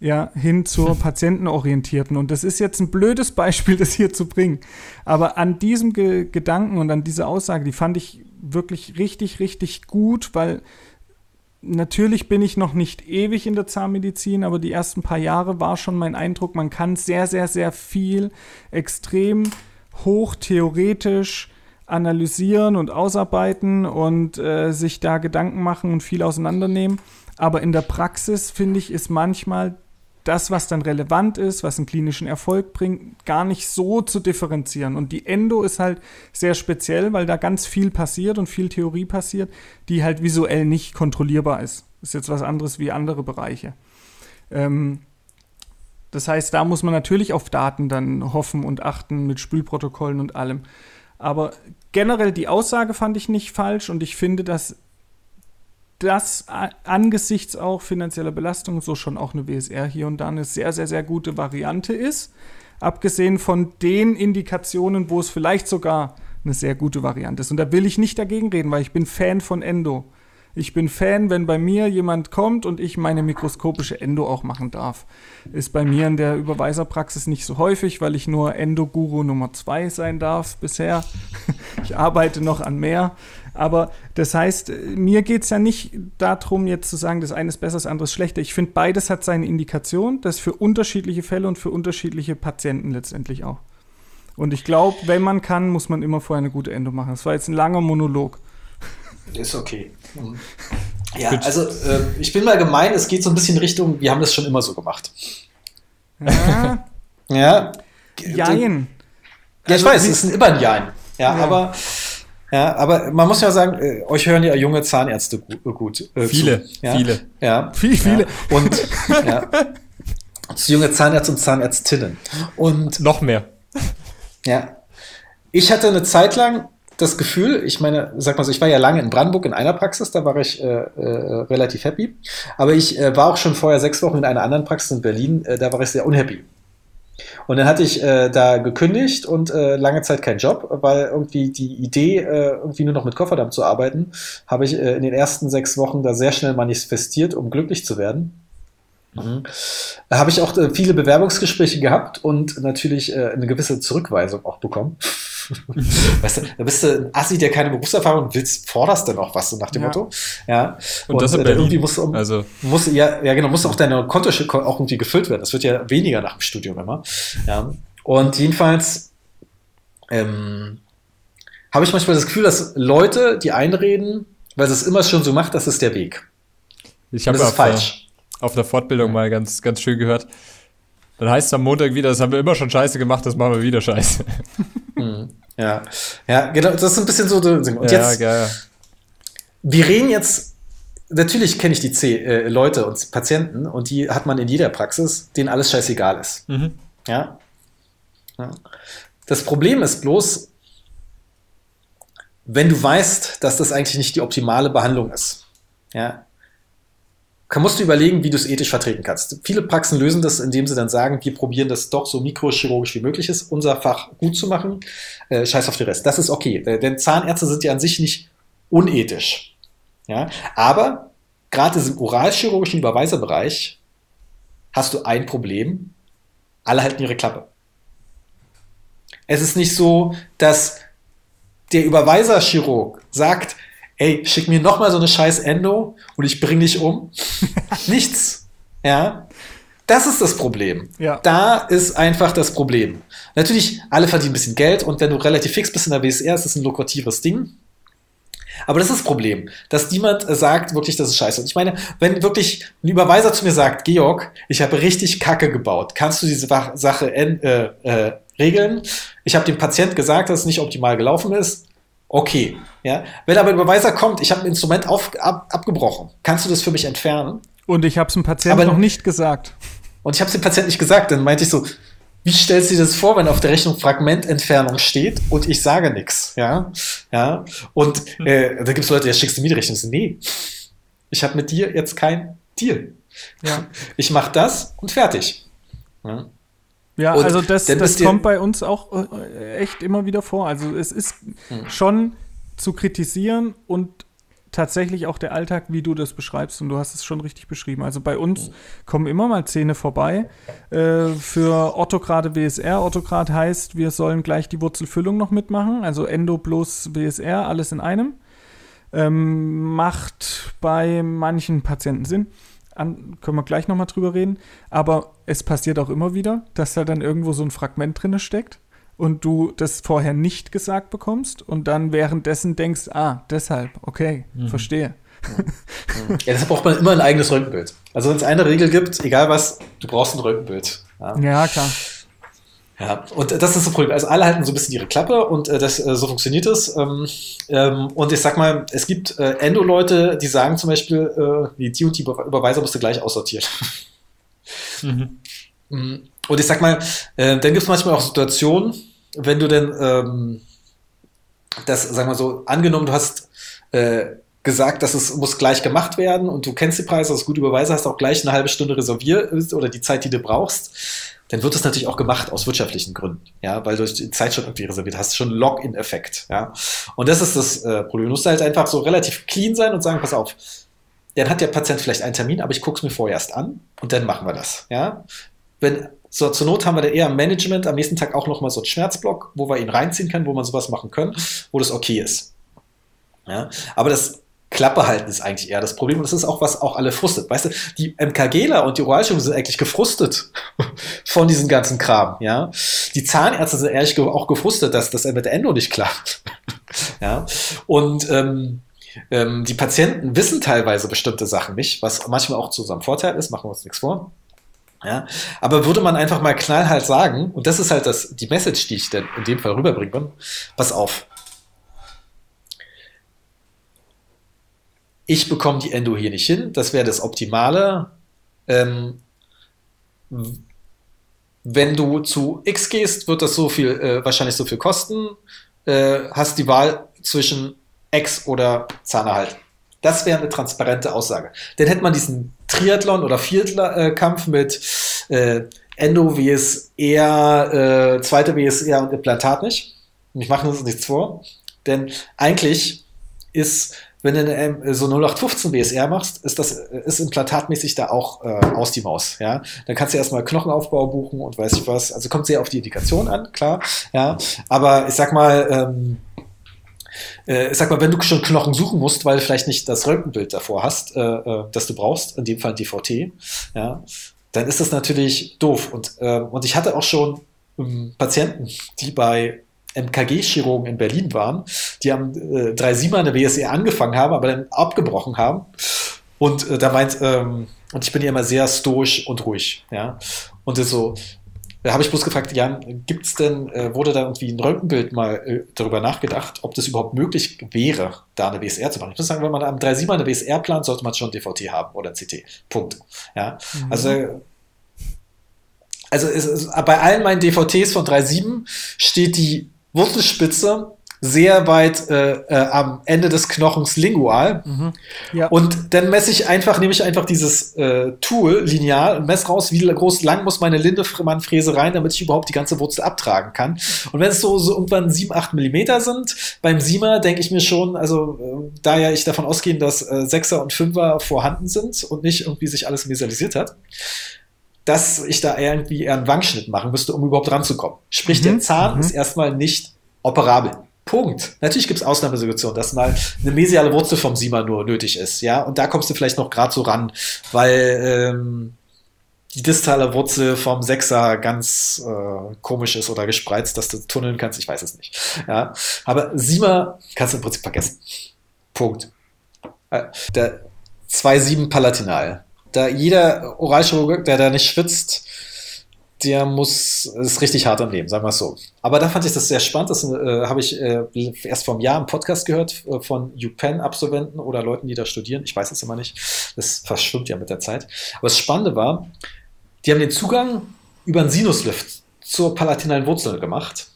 ja, hin zur patientenorientierten. Und das ist jetzt ein blödes Beispiel, das hier zu bringen. Aber an diesem Ge Gedanken und an dieser Aussage, die fand ich wirklich richtig, richtig gut, weil natürlich bin ich noch nicht ewig in der Zahnmedizin, aber die ersten paar Jahre war schon mein Eindruck, man kann sehr, sehr, sehr viel extrem hoch theoretisch analysieren und ausarbeiten und äh, sich da Gedanken machen und viel auseinandernehmen. Aber in der Praxis, finde ich, ist manchmal das, was dann relevant ist, was einen klinischen Erfolg bringt, gar nicht so zu differenzieren. Und die Endo ist halt sehr speziell, weil da ganz viel passiert und viel Theorie passiert, die halt visuell nicht kontrollierbar ist. Ist jetzt was anderes wie andere Bereiche. Ähm, das heißt, da muss man natürlich auf Daten dann hoffen und achten mit Spülprotokollen und allem. Aber generell die Aussage fand ich nicht falsch und ich finde, dass das angesichts auch finanzieller Belastung so schon auch eine WSR hier und da eine sehr, sehr, sehr gute Variante ist. Abgesehen von den Indikationen, wo es vielleicht sogar eine sehr gute Variante ist. Und da will ich nicht dagegen reden, weil ich bin Fan von Endo. Ich bin Fan, wenn bei mir jemand kommt und ich meine mikroskopische Endo auch machen darf. Ist bei mir in der Überweiserpraxis nicht so häufig, weil ich nur Endo-Guru Nummer 2 sein darf bisher. Ich arbeite noch an mehr. Aber das heißt, mir geht es ja nicht darum, jetzt zu sagen, das eine ist besser, das andere ist schlechter. Ich finde, beides hat seine Indikation, das für unterschiedliche Fälle und für unterschiedliche Patienten letztendlich auch. Und ich glaube, wenn man kann, muss man immer vorher eine gute Endo machen. Das war jetzt ein langer Monolog. Ist okay. Mhm. Ja, also äh, ich bin mal gemein, es geht so ein bisschen Richtung, wir haben das schon immer so gemacht. Ja. ja. Jein. Ja, ich also, weiß, es ist immer ein Jein. Ja, ja, aber ja, aber man muss ja sagen, äh, euch hören ja junge Zahnärzte gut. gut äh, viele, zu, ja? viele. Ja, viele, viele. Ja. Und ja, junge Zahnärzte und Zahnärztinnen. Und noch mehr. Ja. Ich hatte eine Zeit lang das Gefühl, ich meine, sag mal so, ich war ja lange in Brandenburg in einer Praxis, da war ich äh, äh, relativ happy. Aber ich äh, war auch schon vorher sechs Wochen in einer anderen Praxis in Berlin, äh, da war ich sehr unhappy. Und dann hatte ich äh, da gekündigt und äh, lange Zeit keinen Job, weil irgendwie die Idee, äh, irgendwie nur noch mit Kofferdamm zu arbeiten, habe ich äh, in den ersten sechs Wochen da sehr schnell manifestiert, um glücklich zu werden. Mhm. Da habe ich auch äh, viele Bewerbungsgespräche gehabt und natürlich äh, eine gewisse Zurückweisung auch bekommen. weißt du, da bist du ein Assi, der keine Berufserfahrung willst, forderst du noch was, so nach dem ja. Motto. Ja. Und, und das in äh, irgendwie muss, also. muss ja, ja genau, muss auch deine Konto auch irgendwie gefüllt werden. Das wird ja weniger nach dem Studium immer. Ja. Und jedenfalls ähm, habe ich manchmal das Gefühl, dass Leute, die einreden, weil sie es immer schon so macht, das ist der Weg. Ich habe auf, falsch. auf der Fortbildung mal ganz, ganz schön gehört. Dann heißt es am Montag wieder, das haben wir immer schon scheiße gemacht, das machen wir wieder scheiße. Ja, ja, genau, das ist ein bisschen so. Und ja, jetzt, geil. wir reden jetzt, natürlich kenne ich die C äh, Leute und Patienten und die hat man in jeder Praxis, denen alles scheißegal ist. Mhm. Ja? ja. Das Problem ist bloß, wenn du weißt, dass das eigentlich nicht die optimale Behandlung ist, ja, musst du überlegen, wie du es ethisch vertreten kannst. Viele Praxen lösen das, indem sie dann sagen, wir probieren das doch so mikrochirurgisch wie möglich ist, unser Fach gut zu machen. Äh, scheiß auf den Rest. Das ist okay. Äh, denn Zahnärzte sind ja an sich nicht unethisch. Ja? Aber gerade im oralchirurgischen Überweiserbereich hast du ein Problem. Alle halten ihre Klappe. Es ist nicht so, dass der Überweiserchirurg sagt, ey, schick mir noch mal so eine scheiß Endo und ich bring dich um. Nichts. Ja. Das ist das Problem. Ja. Da ist einfach das Problem. Natürlich, alle verdienen ein bisschen Geld und wenn du relativ fix bist in der WSR, ist das ein lukratives Ding. Aber das ist das Problem, dass niemand sagt wirklich, das ist scheiße. Und ich meine, wenn wirklich ein Überweiser zu mir sagt, Georg, ich habe richtig Kacke gebaut, kannst du diese Sache äh, äh, regeln? Ich habe dem Patient gesagt, dass es nicht optimal gelaufen ist. Okay, ja. Wenn aber ein Überweiser kommt, ich habe ein Instrument auf, ab, abgebrochen, kannst du das für mich entfernen? Und ich habe es dem Patienten Aber- noch nicht gesagt. Und ich habe es dem Patienten nicht gesagt. Dann meinte ich so, wie stellst du dir das vor, wenn auf der Rechnung Fragmententfernung steht und ich sage nichts? Ja, ja. Und äh, da gibt es Leute, die schickst du mir die Rechnung. So, nee, ich habe mit dir jetzt kein Deal. Ja. Ich mache das und fertig. Ja. Ja, Und also das, das kommt bei uns auch äh, echt immer wieder vor. Also es ist Hm. schon zu kritisieren und tatsächlich auch der Alltag, wie du das beschreibst. Und du hast es schon richtig beschrieben. Also bei uns Hm. kommen immer mal Zähne vorbei. Äh, für Orthograde WSR. Orthograd heißt, wir sollen gleich die Wurzelfüllung noch mitmachen. Also Endo plus WSR, alles in einem. Ähm, macht bei manchen Patienten Sinn. An, können wir gleich nochmal drüber reden. Aber es passiert auch immer wieder, dass da dann irgendwo so ein Fragment drinne steckt und du das vorher nicht gesagt bekommst und dann währenddessen denkst, ah, deshalb, okay, verstehe. ja, deshalb braucht man immer ein eigenes Röntgenbild. Also wenn es eine Regel gibt, egal was, du brauchst ein Röntgenbild. Ja. Ja, klar. Ja, und das ist das Problem. Also alle halten so ein bisschen ihre Klappe und äh, das, äh, so funktioniert es. Ähm, ähm, und ich sag mal, es gibt äh, Endo-Leute, die sagen zum Beispiel, äh, die und die Über- Überweiser musst du gleich aussortieren. Mm, Und ich sag mal, äh, dann gibt es manchmal auch Situationen, wenn du denn ähm, das, sagen wir so, angenommen, du hast äh, gesagt, dass es muss gleich gemacht werden und du kennst die Preise, hast gut Überweise, hast auch gleich eine halbe Stunde reserviert oder die Zeit, die du brauchst, dann wird es natürlich auch gemacht aus wirtschaftlichen Gründen, ja, weil du die Zeit schon irgendwie reserviert hast, schon Login-Effekt, ja. Und das ist das äh, Problem. Du musst halt einfach so relativ clean sein und sagen, pass auf, dann hat der Patient vielleicht einen Termin, aber ich gucke es mir vorher erst an und dann machen wir das, ja. Wenn, so, zur Not haben wir dann eher im Management am nächsten Tag auch nochmal so einen Schmerzblock, wo wir ihn reinziehen können, wo man sowas machen können, wo das okay ist. Ja, aber das Klappe halten ist eigentlich eher das Problem und das ist auch, was auch alle frustet. Weißt du, die MKGler und die Oralchirurgen sind eigentlich gefrustet von diesem ganzen Kram, ja. Die Zahnärzte sind ehrlich auch gefrustet, dass das mit der Endo nicht klappt. ja. Und ähm, ähm, die Patienten wissen teilweise bestimmte Sachen nicht, was manchmal auch zu unserem Vorteil ist, machen wir uns nichts vor. Ja, aber würde man einfach mal knallhart sagen, und das ist halt das, die Message, die ich denn in dem Fall rüberbringe, pass auf. Ich bekomme die Endo hier nicht hin, das wäre das Optimale. Ähm, wenn du zu X gehst, wird das so viel, äh, wahrscheinlich so viel kosten. Äh, hast die Wahl zwischen X oder Zahnerhalt. Das wäre eine transparente Aussage. Dann hätte man diesen Triathlon oder Viertkampf mit äh, Endo WSR, äh, zweite WSR und Implantat nicht. Und ich mache uns nichts vor. Denn eigentlich ist, wenn du ähm, so 0815 WSR machst, ist das ist implantatmäßig da auch äh, aus die Maus. Ja? Dann kannst du erstmal Knochenaufbau buchen und weiß ich was. Also kommt sehr auf die Indikation an, klar. Ja? Aber ich sag mal, ähm, äh, ich sag mal, wenn du schon Knochen suchen musst, weil du vielleicht nicht das Röntgenbild davor hast, äh, äh, das du brauchst, in dem Fall DVT, ja, dann ist das natürlich doof. Und, äh, und ich hatte auch schon ähm, Patienten, die bei MKG-Chirurgen in Berlin waren, die am äh, 3-7 eine WSE angefangen haben, aber dann abgebrochen haben. Und äh, da meint, ähm, und ich bin ja immer sehr stoisch und ruhig, ja. Und das so, da habe ich bloß gefragt, Jan, gibt's denn, äh, wurde da irgendwie ein Röntgenbild mal äh, darüber nachgedacht, ob das überhaupt möglich wäre, da eine WSR zu machen? Ich muss sagen, wenn man am 3-7 eine WSR plant, sollte man schon DVT haben oder CT. Punkt. Ja. Also, äh, also es, es, bei allen meinen DVTs von 3.7 steht die Wurzelspitze sehr weit äh, äh, am Ende des Knochens lingual. Ja. Und dann messe ich einfach, nehme ich einfach dieses äh, Tool, Lineal, und messe raus, wie groß lang muss meine Lindemann-Fräse rein, damit ich überhaupt die ganze Wurzel abtragen kann. Und wenn es so, so irgendwann 7, 8 Millimeter sind, beim Siemer denke ich mir schon, also äh, da ja ich davon ausgehe, dass äh, Sechser und Fünfer vorhanden sind und nicht irgendwie sich alles visualisiert hat, dass ich da irgendwie eher einen Wangschnitt machen müsste, um überhaupt ranzukommen. Sprich, Mhm, der Zahn mhm. ist erstmal nicht operabel. Punkt. Natürlich gibt es Ausnahmesituationen, dass mal eine mesiale Wurzel vom Siemer nur nötig ist, ja, und da kommst du vielleicht noch gerade so ran, weil ähm, die distale Wurzel vom Sechser ganz äh, komisch ist oder gespreizt, dass du tunneln kannst, ich weiß es nicht. Ja, aber Siemer kannst du im Prinzip vergessen. Punkt. Äh, der 2,7 Palatinal. Da jeder Oralchirurg, der da nicht schwitzt, der muss, ist richtig hart am Leben, sagen wir es so. Aber da fand ich das sehr spannend. Das äh, habe ich äh, erst vor einem Jahr im Podcast gehört äh, von UPenn-Absolventen oder Leuten, die da studieren. Ich weiß es immer nicht. Das verschwimmt ja mit der Zeit. Aber das Spannende war, die haben den Zugang über einen Sinuslift zur palatinalen Wurzel gemacht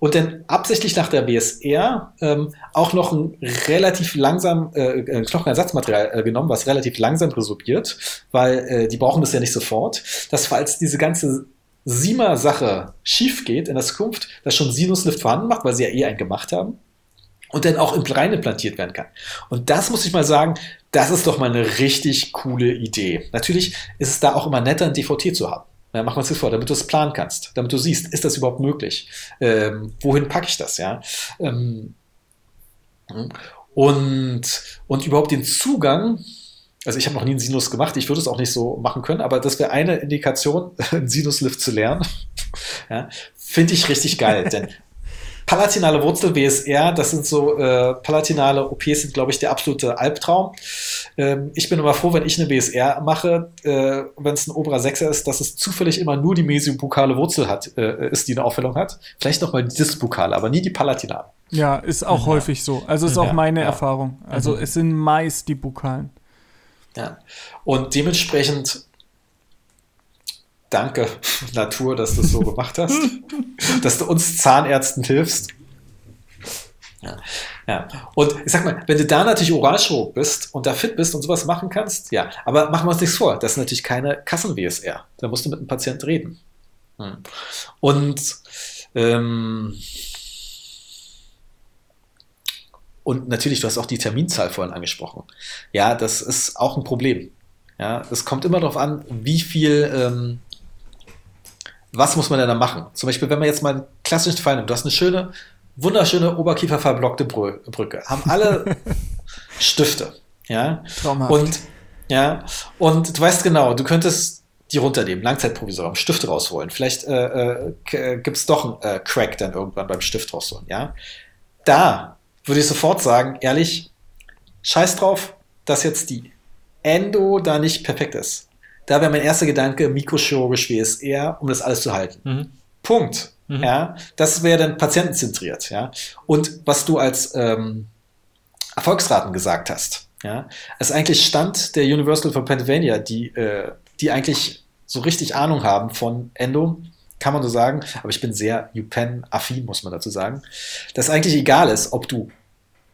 und dann absichtlich nach der BSR ähm, auch noch ein relativ langsam äh, Knochenersatzmaterial äh, genommen, was relativ langsam resorbiert, weil äh, die brauchen das ja nicht sofort, dass falls diese ganze Sima-Sache schief geht in der Zukunft, das schon Sinuslift vorhanden macht, weil sie ja eh einen gemacht haben und dann auch rein implantiert werden kann. Und das muss ich mal sagen, das ist doch mal eine richtig coole Idee. Natürlich ist es da auch immer netter, ein DVT zu haben. Ja, mach mal das vor, damit du es planen kannst, damit du siehst, ist das überhaupt möglich? Ähm, wohin packe ich das, ja? Ähm, und, und überhaupt den Zugang, also ich habe noch nie einen Sinus gemacht, ich würde es auch nicht so machen können, aber das wäre eine Indikation, einen Sinuslift zu lernen. ja, Finde ich richtig geil, denn Palatinale Wurzel, WSR, das sind so äh, palatinale OPs, sind, glaube ich, der absolute Albtraum. Ähm, ich bin immer froh, wenn ich eine WSR mache, äh, wenn es ein oberer Sechser ist, dass es zufällig immer nur die mesiobukale Wurzel hat, äh, ist, die eine Aufhellung hat. Vielleicht nochmal die Disbukale, aber nie die palatinale. Ja, ist auch ja. häufig so. Also ist auch meine ja. Erfahrung. Also mhm. es sind meist die Bukalen. Ja. Und dementsprechend danke, Natur, dass du es so gemacht hast, dass du uns Zahnärzten hilfst. Ja. ja. Und ich sag mal, wenn du da natürlich Oralchirurg bist und da fit bist und sowas machen kannst, ja, aber machen wir uns nichts vor, das ist natürlich keine Kassen-WSR. Da musst du mit einem Patienten reden. Hm. Und ähm, und natürlich, du hast auch die Terminzahl vorhin angesprochen. Ja, das ist auch ein Problem. Ja, es kommt immer darauf an, wie viel ähm, was muss man denn da machen? Zum Beispiel, wenn man jetzt mal einen klassischen Fall nimmt, du hast eine schöne, wunderschöne oberkieferverblockte Brücke, haben alle Stifte, ja, Traumhaft. und ja, und du weißt genau, du könntest die runternehmen, Langzeitprovisorium, Stifte rausholen. Vielleicht äh, äh, gibt es doch einen äh, Crack dann irgendwann beim Stift rausholen, ja. Da würde ich sofort sagen, ehrlich, scheiß drauf, dass jetzt die Endo da nicht perfekt ist. Da wäre mein erster Gedanke, mikrochirurgisch WSR, um das alles zu halten. Mhm. Punkt. Mhm. Ja, das wäre dann patientenzentriert. Ja, und was du als ähm, Erfolgsraten gesagt hast, ja, ist eigentlich Stand der Universal von Pennsylvania, die, äh, die eigentlich so richtig Ahnung haben von Endo, kann man so sagen, aber ich bin sehr UPenn-affin, muss man dazu sagen, dass eigentlich egal ist, ob du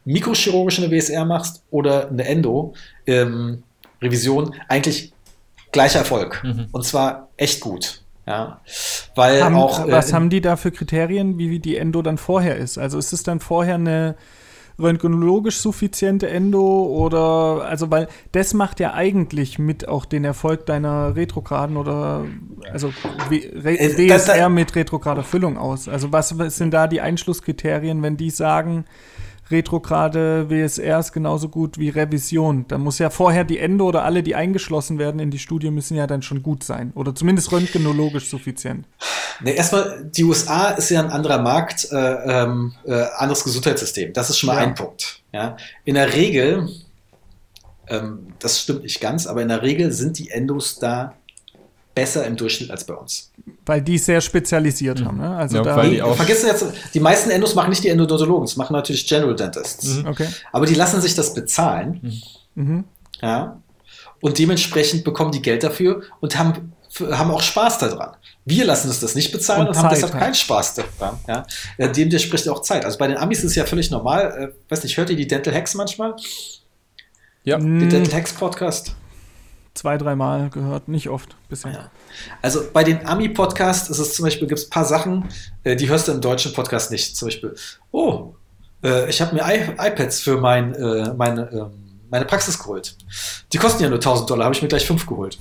mikrochirurgisch eine WSR machst oder eine Endo, ähm, Revision, eigentlich gleicher Erfolg. Mhm. Und zwar echt gut. Ja, weil haben, auch. Äh, was haben die da für Kriterien, wie die Endo dann vorher ist? Also ist es dann vorher eine röntgenologisch suffiziente Endo oder also weil das macht ja eigentlich mit auch den Erfolg deiner retrograden oder also Re äh, WSR mit retrograder Füllung aus. Also was sind da die Einschlusskriterien, wenn die sagen, retrograde WSR ist genauso gut wie Revision. Da muss ja vorher die Ende oder alle, die eingeschlossen werden in die Studie, müssen ja dann schon gut sein. Oder zumindest röntgenologisch suffizient. Ne, erstmal, die USA ist ja ein anderer Markt, äh, ähm, äh, anderes Gesundheitssystem. Das ist schon mal ja. ein Punkt. Ja? In der Regel, ähm, das stimmt nicht ganz, aber in der Regel sind die Endos da besser im Durchschnitt als bei uns. Weil die sehr spezialisiert mhm. haben, ne? Also ja, da weil die auch vergessen jetzt, die meisten Endos machen nicht die Endodontologen, das machen natürlich General Dentists. Mhm. Okay. Aber die lassen sich das bezahlen. Mhm. Ja. Und dementsprechend bekommen die Geld dafür und haben, haben auch Spaß daran. Wir lassen uns das nicht bezahlen und, und haben deshalb keinen Spaß daran. Ja. Dem der spricht auch Zeit. Also bei den Amis ist es ja völlig normal. Äh, weiß nicht, hört ihr die Dental Hacks manchmal? Ja. Den Dental Hacks Podcast? Zwei, dreimal gehört, nicht oft bisher. Ja. Also bei den Ami-Podcasts ist es zum Beispiel, gibt es ein paar Sachen, äh, die hörst du im deutschen Podcast nicht. Zum Beispiel, oh, äh, ich habe mir I iPads für mein, äh, meine, ähm, meine Praxis geholt. Die kosten ja nur 1000 Dollar, habe ich mir gleich fünf geholt.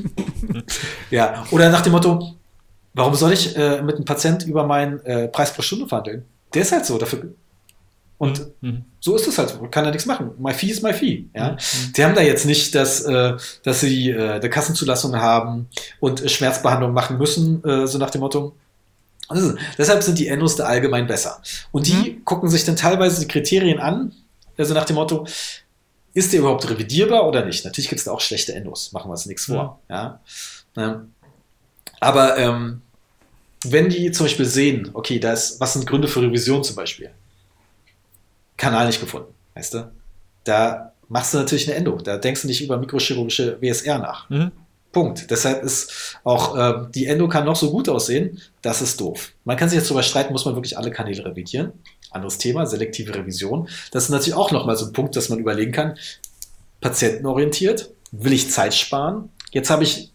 ja, oder nach dem Motto, warum soll ich mit einem Patient über meinen Preis pro Stunde verhandeln? Der ist halt so, dafür Und mhm. so ist es halt, kann er nichts machen. My fee ist my fee. Ja? Mhm. Die haben da jetzt nicht, dass, äh, dass sie äh, eine Kassenzulassung haben und Schmerzbehandlung machen müssen, äh, so nach dem Motto. Also, deshalb sind die Endos da allgemein besser. Und die mhm. gucken sich dann teilweise die Kriterien an, also nach dem Motto, ist der überhaupt revidierbar oder nicht? Natürlich gibt es da auch schlechte Endos, machen wir uns nichts vor. Ja. ja. Aber ähm, wenn die zum Beispiel sehen, okay, da ist, was sind Gründe für Revision zum Beispiel? Kanal nicht gefunden, weißt du? Da machst du natürlich eine Endo. Da denkst du nicht über mikrochirurgische WSR nach. Mhm. Punkt. Deshalb ist auch äh, die Endo kann noch so gut aussehen, das ist doof. Man kann sich jetzt darüber streiten, muss man wirklich alle Kanäle revidieren. Anderes Thema, selektive Revision. Das ist natürlich auch nochmal so ein Punkt, dass man überlegen kann, patientenorientiert, will ich Zeit sparen? Jetzt habe ich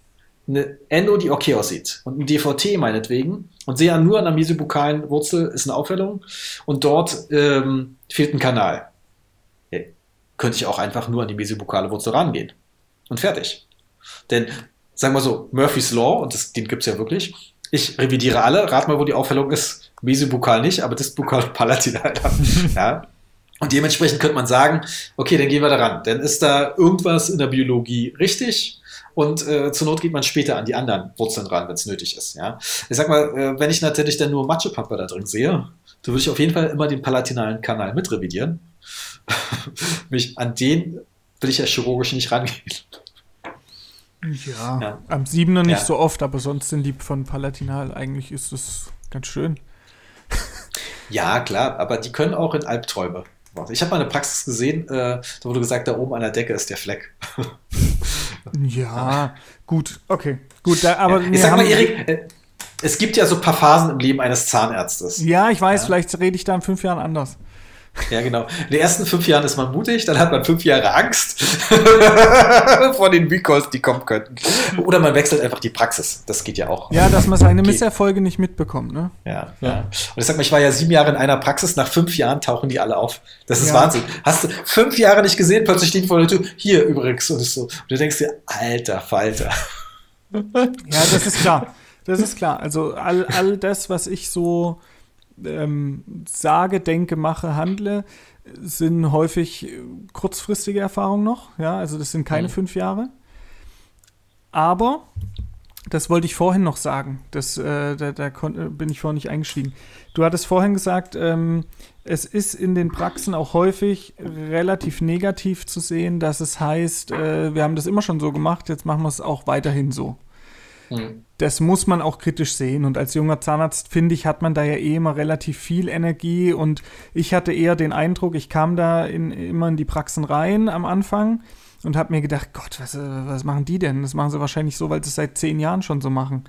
eine Endo, die okay aussieht und ein DVT meinetwegen und sehe nur an der mesibukalen Wurzel ist eine Aufhellung und dort ähm, fehlt ein Kanal. Ja, könnte ich auch einfach nur an die mesibukale Wurzel rangehen und fertig. Denn, sagen wir so, Murphy's Law, und das, den gibt es ja wirklich, ich revidiere alle, rat mal, wo die Aufhellung ist. Mesibukal nicht, aber Disbukal und Palatinal. ja. Und dementsprechend könnte man sagen, okay, dann gehen wir daran. Dann ist da irgendwas in der Biologie richtig und äh, zur Not geht man später an die anderen Wurzeln ran, wenn es nötig ist. Ja? Ich sag mal, äh, wenn ich natürlich dann nur Matschepampe da drin sehe, dann würde ich auf jeden Fall immer den palatinalen Kanal mitrevidieren. Mich an den will ich ja chirurgisch nicht rangehen. Ja, ja. am Siebener nicht ja. so oft, aber sonst sind die von Palatinal eigentlich ist es ganz schön. ja, klar, aber die können auch in Albträume. Ich habe mal eine Praxis gesehen, äh, da wurde gesagt, da oben an der Decke ist der Fleck. Ja, gut, okay. Gut, da, aber ja. Ich sag mal, Erik, äh, es gibt ja so ein paar Phasen im Leben eines Zahnarztes. Ja, ich weiß, ja. vielleicht rede ich da in fünf Jahren anders. Ja, genau. In den ersten fünf Jahren ist man mutig, dann hat man fünf Jahre Angst vor den Recalls, die kommen könnten. Oder man wechselt einfach die Praxis. Das geht ja auch. Ja, dass man seine Misserfolge nicht mitbekommt, ne? Ja, ja. ja. Und ich sag mal, ich war ja sieben Jahre in einer Praxis, nach fünf Jahren tauchen die alle auf. Das ist ja. Wahnsinn. Hast du fünf Jahre nicht gesehen, plötzlich stehen die vor der Tür, hier übrigens und so. Und du denkst dir, alter Falter. Ja, das ist klar. Das ist klar. Also all, all das, was ich so ähm, sage, denke, mache, handle, sind häufig kurzfristige Erfahrungen noch. Ja, also das sind keine mhm. fünf Jahre. Aber das wollte ich vorhin noch sagen. Das, äh, da, da bin ich vorhin nicht eingestiegen. Du hattest vorhin gesagt, ähm, es ist in den Praxen auch häufig relativ negativ zu sehen, dass es heißt, äh, wir haben das immer schon so gemacht, jetzt machen wir es auch weiterhin so. Mhm. Das muss man auch kritisch sehen. Und als junger Zahnarzt, finde ich, hat man da ja eh immer relativ viel Energie. Und ich hatte eher den Eindruck, ich kam da in, immer in die Praxen rein am Anfang und habe mir gedacht, Gott, was, was machen die denn? Das machen sie wahrscheinlich so, weil sie es seit zehn Jahren schon so machen.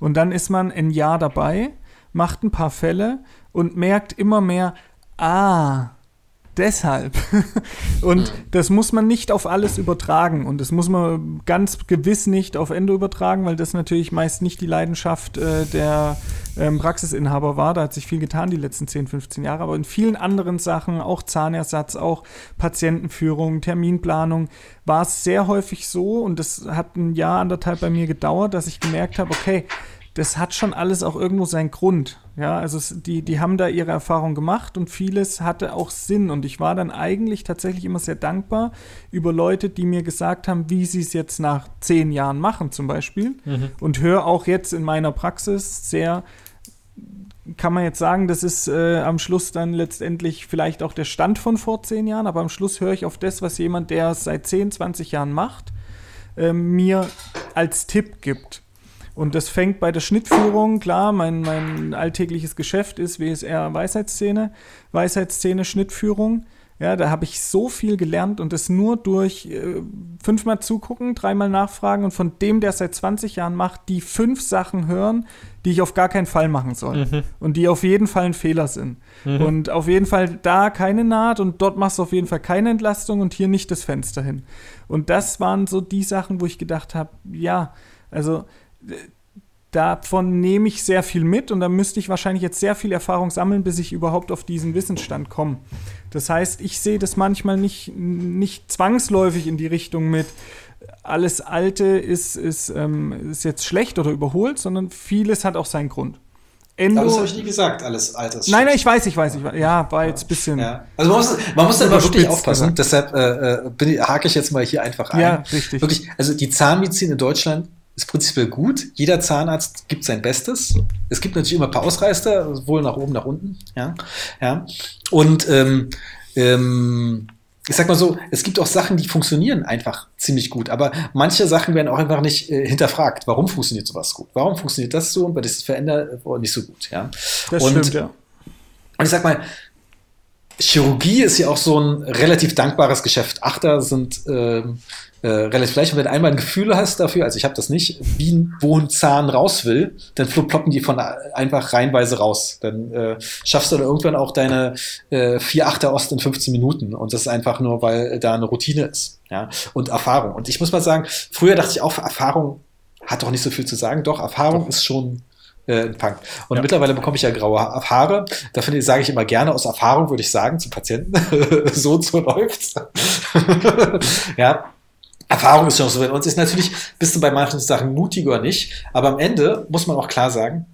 Und dann ist man ein Jahr dabei, macht ein paar Fälle und merkt immer mehr, ah, deshalb. und das muss man nicht auf alles übertragen. Und das muss man ganz gewiss nicht auf Endo übertragen, weil das natürlich meist nicht die Leidenschaft äh, der ähm, Praxisinhaber war. Da hat sich viel getan die letzten 10, 15 Jahre. Aber in vielen anderen Sachen, auch Zahnersatz, auch Patientenführung, Terminplanung, war es sehr häufig so. Und das hat ein Jahr, anderthalb bei mir gedauert, dass ich gemerkt habe, okay, das hat schon alles auch irgendwo seinen Grund. Ja, also es, die, die haben da ihre Erfahrung gemacht und vieles hatte auch Sinn. Und ich war dann eigentlich tatsächlich immer sehr dankbar über Leute, die mir gesagt haben, wie sie es jetzt nach zehn Jahren machen, zum Beispiel. Mhm. Und höre auch jetzt in meiner Praxis sehr, kann man jetzt sagen, das ist äh, am Schluss dann letztendlich vielleicht auch der Stand von vor zehn Jahren, aber am Schluss höre ich auf das, was jemand, der es seit 10, 20 Jahren macht, äh, mir als Tipp gibt. Und das fängt bei der Schnittführung, klar, mein, mein alltägliches Geschäft ist WSR Weisheitsszene, Weisheitsszene, Schnittführung. Ja, da habe ich so viel gelernt und das nur durch äh, fünfmal zugucken, dreimal nachfragen und von dem, der es seit 20 Jahren macht, die fünf Sachen hören, die ich auf gar keinen Fall machen soll. Mhm. Und die auf jeden Fall ein Fehler sind. Mhm. Und auf jeden Fall da keine Naht und dort machst du auf jeden Fall keine Entlastung und hier nicht das Fenster hin. Und das waren so die Sachen, wo ich gedacht habe, ja, also davon nehme ich sehr viel mit und da müsste ich wahrscheinlich jetzt sehr viel Erfahrung sammeln, bis ich überhaupt auf diesen Wissensstand komme. Das heißt, ich sehe das manchmal nicht, nicht zwangsläufig in die Richtung mit, alles Alte ist, ist, ähm, ist jetzt schlecht oder überholt, sondern vieles hat auch seinen Grund. Endo. Das habe ich nie gesagt, alles Alters. Nein, nein, ich weiß, ich weiß, ich weiß. Ja, war jetzt ein bisschen. Ja. Also man muss, man muss da immer wirklich aufpassen. gesagt. Deshalb äh, äh, bin hake ich jetzt mal hier einfach ein. Ja, richtig. Wirklich, also die Zahnmedizin in Deutschland ist prinzipiell gut. Jeder Zahnarzt gibt sein Bestes. Es gibt natürlich immer ein paar Ausreißer, sowohl nach oben, nach unten. Ja, ja. Und ähm, ähm, ich sag mal so, es gibt auch Sachen, die funktionieren einfach ziemlich gut, aber manche Sachen werden auch einfach nicht äh, hinterfragt. Warum funktioniert sowas gut? Warum funktioniert das so und bei das verändert äh, nicht so gut? Ja. Das und, stimmt, ja. und ich sag mal, Chirurgie ist ja auch so ein relativ dankbares Geschäft. Achter sind ähm, äh, relativ leicht. Und wenn du einmal ein Gefühl hast dafür, also ich habe das nicht, wie wo ein Zahn raus will, dann ploppen die von einfach reihenweise raus. Dann äh, schaffst du dann irgendwann auch deine äh, vier Achter Ost in 15 Minuten. Und das ist einfach nur, weil da eine Routine ist. Ja? Und Erfahrung. Und ich muss mal sagen, früher dachte ich auch, Erfahrung hat doch nicht so viel zu sagen. Doch, Erfahrung ist schon äh, Punkt. Und mittlerweile bekomme ich ja graue Ha- Haare. Da finde ich, sage ich immer gerne aus Erfahrung, würde ich sagen, zu Patienten. so und so läuft's. ja. Erfahrung ist schon so. Und es ist natürlich, bist du bei manchen Sachen mutig oder nicht. Aber am Ende muss man auch klar sagen,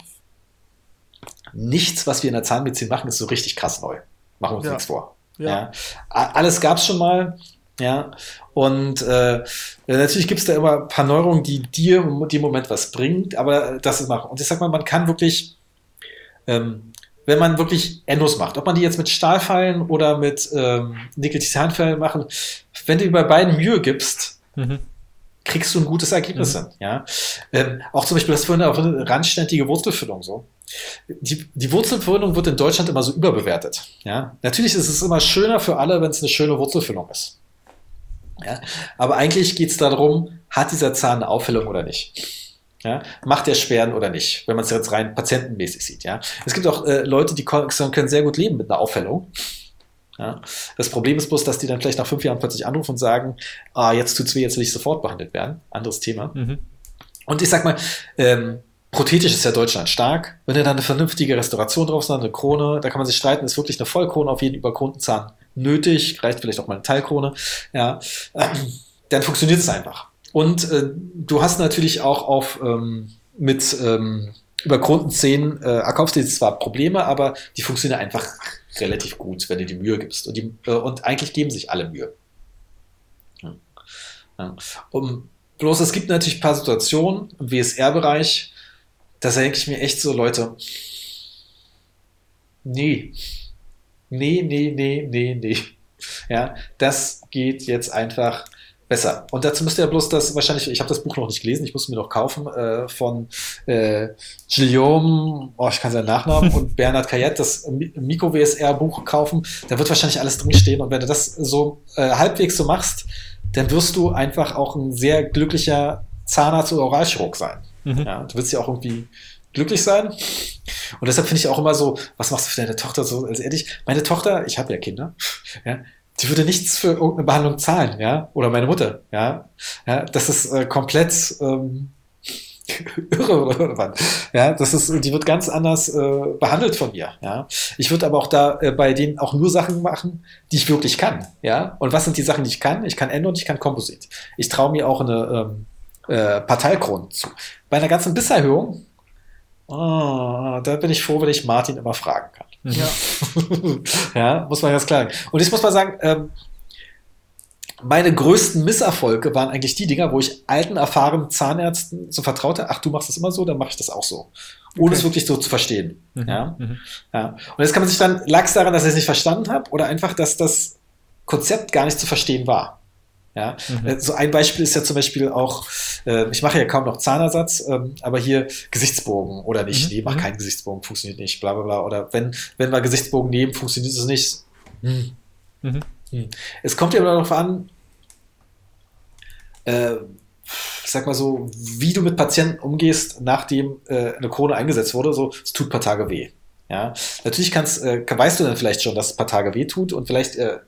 nichts, was wir in der Zahnmedizin machen, ist so richtig krass neu. Machen wir uns Ja. nichts vor. Ja. Ja. Alles gab's schon mal. Ja. Und äh, natürlich gibt's da immer ein paar Neuerungen, die dir im Moment was bringt, aber das ist machen. Und ich sag mal, man kann wirklich, ähm, wenn man wirklich Endos macht, ob man die jetzt mit Stahlfeilen oder mit ähm, Nickel-Titanfeilen machen, wenn du dir bei beiden Mühe gibst, Mhm. kriegst du ein gutes Ergebnis hin. Ja? Ähm, auch zum Beispiel das vorhin auch eine randständige Wurzelfüllung so. Die, die Wurzelfüllung wird in Deutschland immer so überbewertet. Ja? Natürlich ist es immer schöner für alle, wenn es eine schöne Wurzelfüllung ist. Ja? Aber eigentlich geht es darum, hat dieser Zahn eine Aufhellung oder nicht? Ja? Macht der Sperren oder nicht, wenn man es jetzt rein patientenmäßig sieht. Ja? Es gibt auch äh, Leute, die können sehr gut leben mit einer Aufhellung. Ja. Das Problem ist bloß, dass die dann vielleicht nach fünf Jahren plötzlich anrufen und sagen, ah, jetzt tut's weh, jetzt will ich sofort behandelt werden. Anderes Thema. Mhm. Und ich sag mal, ähm, prothetisch ist ja Deutschland stark. Wenn du da eine vernünftige Restauration drauf hast, eine Krone, da kann man sich streiten, ist wirklich eine Vollkrone auf jeden überkronten Zahn nötig, reicht vielleicht auch mal eine Teilkrone, ja, dann funktioniert es einfach. Und äh, du hast natürlich auch auf ähm, mit ähm, überkronten Zähnen äh, erkaufst du jetzt zwar Probleme, aber die funktionieren einfach relativ gut, wenn du die Mühe gibst. Und, die, äh, und eigentlich geben sich alle Mühe. Ja. Ja. Um, bloß es gibt natürlich ein paar Situationen im WSR-Bereich, da denke ich mir echt so, Leute, nee, nee, nee, nee, nee, nee. Ja, das geht jetzt einfach besser. Und dazu müsst ihr ja bloß das, wahrscheinlich, ich habe das Buch noch nicht gelesen, ich muss mir noch kaufen, äh, von äh, Guillaume, oh, ich kann seinen Nachnamen, und Bernhard Kayet, das Mi- Mikro-WSR-Buch kaufen. Da wird wahrscheinlich alles drinstehen. Und wenn du das so äh, halbwegs so machst, dann wirst du einfach auch ein sehr glücklicher Zahnarzt oder Oralchirurg sein. Mhm. Ja, du willst ja auch irgendwie glücklich sein. Und deshalb finde ich auch immer so, was machst du für deine Tochter so? Also ehrlich, meine Tochter, ich habe ja Kinder, ja, die würde nichts für irgendeine Behandlung zahlen, ja, oder meine Mutter, ja, ja, das ist äh, komplett ähm, ja, das ist, die wird ganz anders äh, behandelt von mir, ja. Ich würde aber auch da äh, bei denen auch nur Sachen machen, die ich wirklich kann, ja. Und was sind die Sachen, die ich kann? Ich kann Endo und ich kann Komposit. Ich traue mir auch eine ähm, äh, Parteikronen zu. Bei einer ganzen Bisserhöhung, oh, da bin ich froh, wenn ich Martin immer fragen kann. Ja. ja, muss man ganz klar sagen. Und ich muss mal sagen, ähm, meine größten Misserfolge waren eigentlich die Dinger, wo ich alten, erfahrenen Zahnärzten so vertraute, ach, du machst das immer so, dann mache ich das auch so. Ohne Okay. es wirklich so zu verstehen. Mhm. Ja? Mhm. ja. Und jetzt kann man sich dann, lag es daran, dass ich es nicht verstanden habe oder einfach, dass das Konzept gar nicht zu verstehen war. Ja, Mhm. Äh, so ein Beispiel ist ja zum Beispiel auch, äh, ich mache ja kaum noch Zahnersatz, ähm, aber hier Gesichtsbogen oder nicht, Mhm. nee, mach Mhm. keinen Gesichtsbogen, funktioniert nicht, bla bla bla. Oder wenn, wenn wir Gesichtsbogen nehmen, funktioniert es nicht. Hm. Mhm. Hm. Es kommt ja aber darauf an, äh, ich sag mal so, wie du mit Patienten umgehst, nachdem äh, eine Krone eingesetzt wurde, so, es tut ein paar Tage weh. Ja, natürlich kannst, äh, weißt du dann vielleicht schon, dass es ein paar Tage weh tut und vielleicht äh,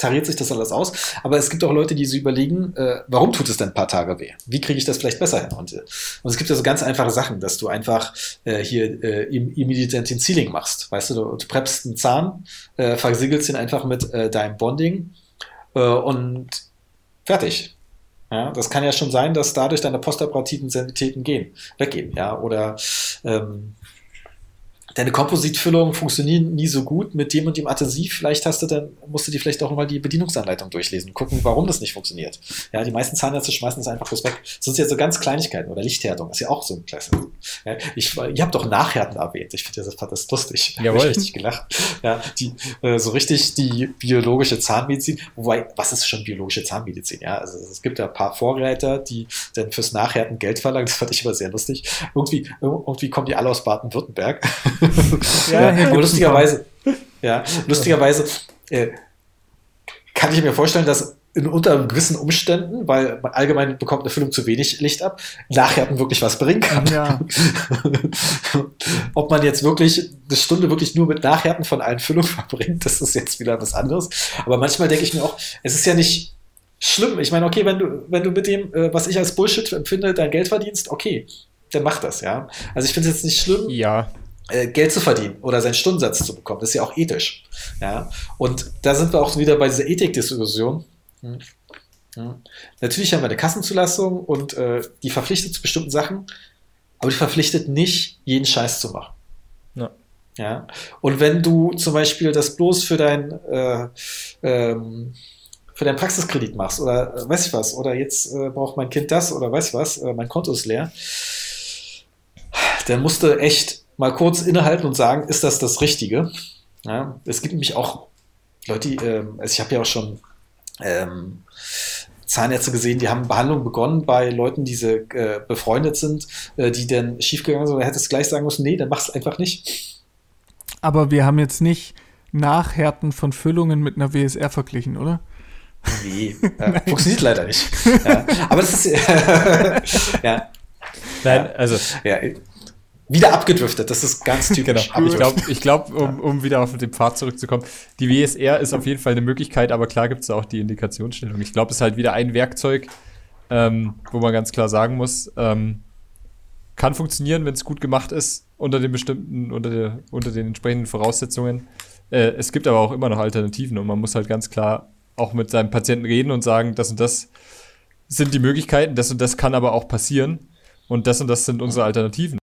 tariert sich das alles aus. Aber es gibt auch Leute, die so überlegen, äh, warum tut es denn ein paar Tage weh? Wie kriege ich das vielleicht besser hin? Und, äh, und es gibt ja so ganz einfache Sachen, dass du einfach äh, hier äh, im Immediate Sealing machst. Weißt du, du, du preppst einen Zahn, äh, versiegelst ihn einfach mit äh, deinem Bonding äh, und fertig. Ja, das kann ja schon sein, dass dadurch deine postoperativen Sanitäten gehen, weggehen, ja, oder ähm, deine Kompositfüllungen funktionieren nie so gut mit dem und dem Adhesiv. Vielleicht hast du dann, musst du dir vielleicht auch mal die Bedienungsanleitung durchlesen, gucken, warum das nicht funktioniert. Ja, die meisten Zahnärzte schmeißen das einfach bloß weg. Das sind ja so ganz Kleinigkeiten oder Lichthärtung, ist ja auch so ein Klasse. Ja, ich, ihr habt doch Nachhärten erwähnt. Ich finde das, das lustig. Jawohl. Ich richtig gelacht. Ja, die, äh, so richtig die biologische Zahnmedizin. Wobei, was ist schon biologische Zahnmedizin? Ja, also es gibt ja ein paar Vorreiter, die dann fürs Nachhärten Geld verlangen. Das fand ich immer sehr lustig. Irgendwie, irgendwie kommen die alle aus Baden-Württemberg. Ja, gibt's lustigerweise, ja, lustigerweise äh, kann ich mir vorstellen, dass in unter gewissen Umständen, weil man allgemein bekommt eine Füllung zu wenig Licht ab, Nachhärten wirklich was bringen kann. Ja. Ob man jetzt wirklich eine Stunde wirklich nur mit Nachhärten von allen Füllungen verbringt, das ist jetzt wieder was anderes. Aber manchmal denke ich mir auch, es ist ja nicht schlimm. Ich meine, okay, wenn du, wenn du mit dem, äh, was ich als Bullshit empfinde, dein Geld verdienst, okay, dann mach das, ja. Also ich finde es jetzt nicht schlimm, Ja, Geld zu verdienen oder seinen Stundensatz zu bekommen. Das ist ja auch ethisch. Ja? Und da sind wir auch wieder bei dieser Ethikdiskussion. Hm. Hm. Natürlich haben wir eine Kassenzulassung und äh, die verpflichtet zu bestimmten Sachen, aber die verpflichtet nicht, jeden Scheiß zu machen. Ja. Ja. Und wenn du zum Beispiel das bloß für dein äh, ähm, für deinen Praxiskredit machst oder äh, weiß ich was, oder jetzt äh, braucht mein Kind das oder weiß ich was, äh, mein Konto ist leer, dann musst du echt mal kurz innehalten und sagen, ist das das Richtige? Ja, es gibt nämlich auch Leute, die, ähm, also ich habe ja auch schon ähm, Zahnärzte gesehen, die haben Behandlung begonnen bei Leuten, die sie, äh, befreundet sind, äh, die dann schiefgegangen sind. Da hättest du gleich sagen müssen, nee, dann mach's einfach nicht. Aber wir haben jetzt nicht Nachhärten von Füllungen mit einer WSR verglichen, oder? Nee, ja, funktioniert leider nicht. Ja, aber das ist ja, nein, also ja, wieder abgedriftet. Das ist ganz typisch. Genau. Ich glaube, ich glaub, um, um wieder auf den Pfad zurückzukommen, die WSR ist auf jeden Fall eine Möglichkeit, aber klar gibt es auch die Indikationsstellung. Ich glaube, es ist halt wieder ein Werkzeug, ähm, wo man ganz klar sagen muss, ähm, kann funktionieren, wenn es gut gemacht ist, unter den bestimmten, unter, der, unter den entsprechenden Voraussetzungen. Äh, es gibt aber auch immer noch Alternativen und man muss halt ganz klar auch mit seinem Patienten reden und sagen, das und das sind die Möglichkeiten, das und das kann aber auch passieren und das und das sind unsere Alternativen.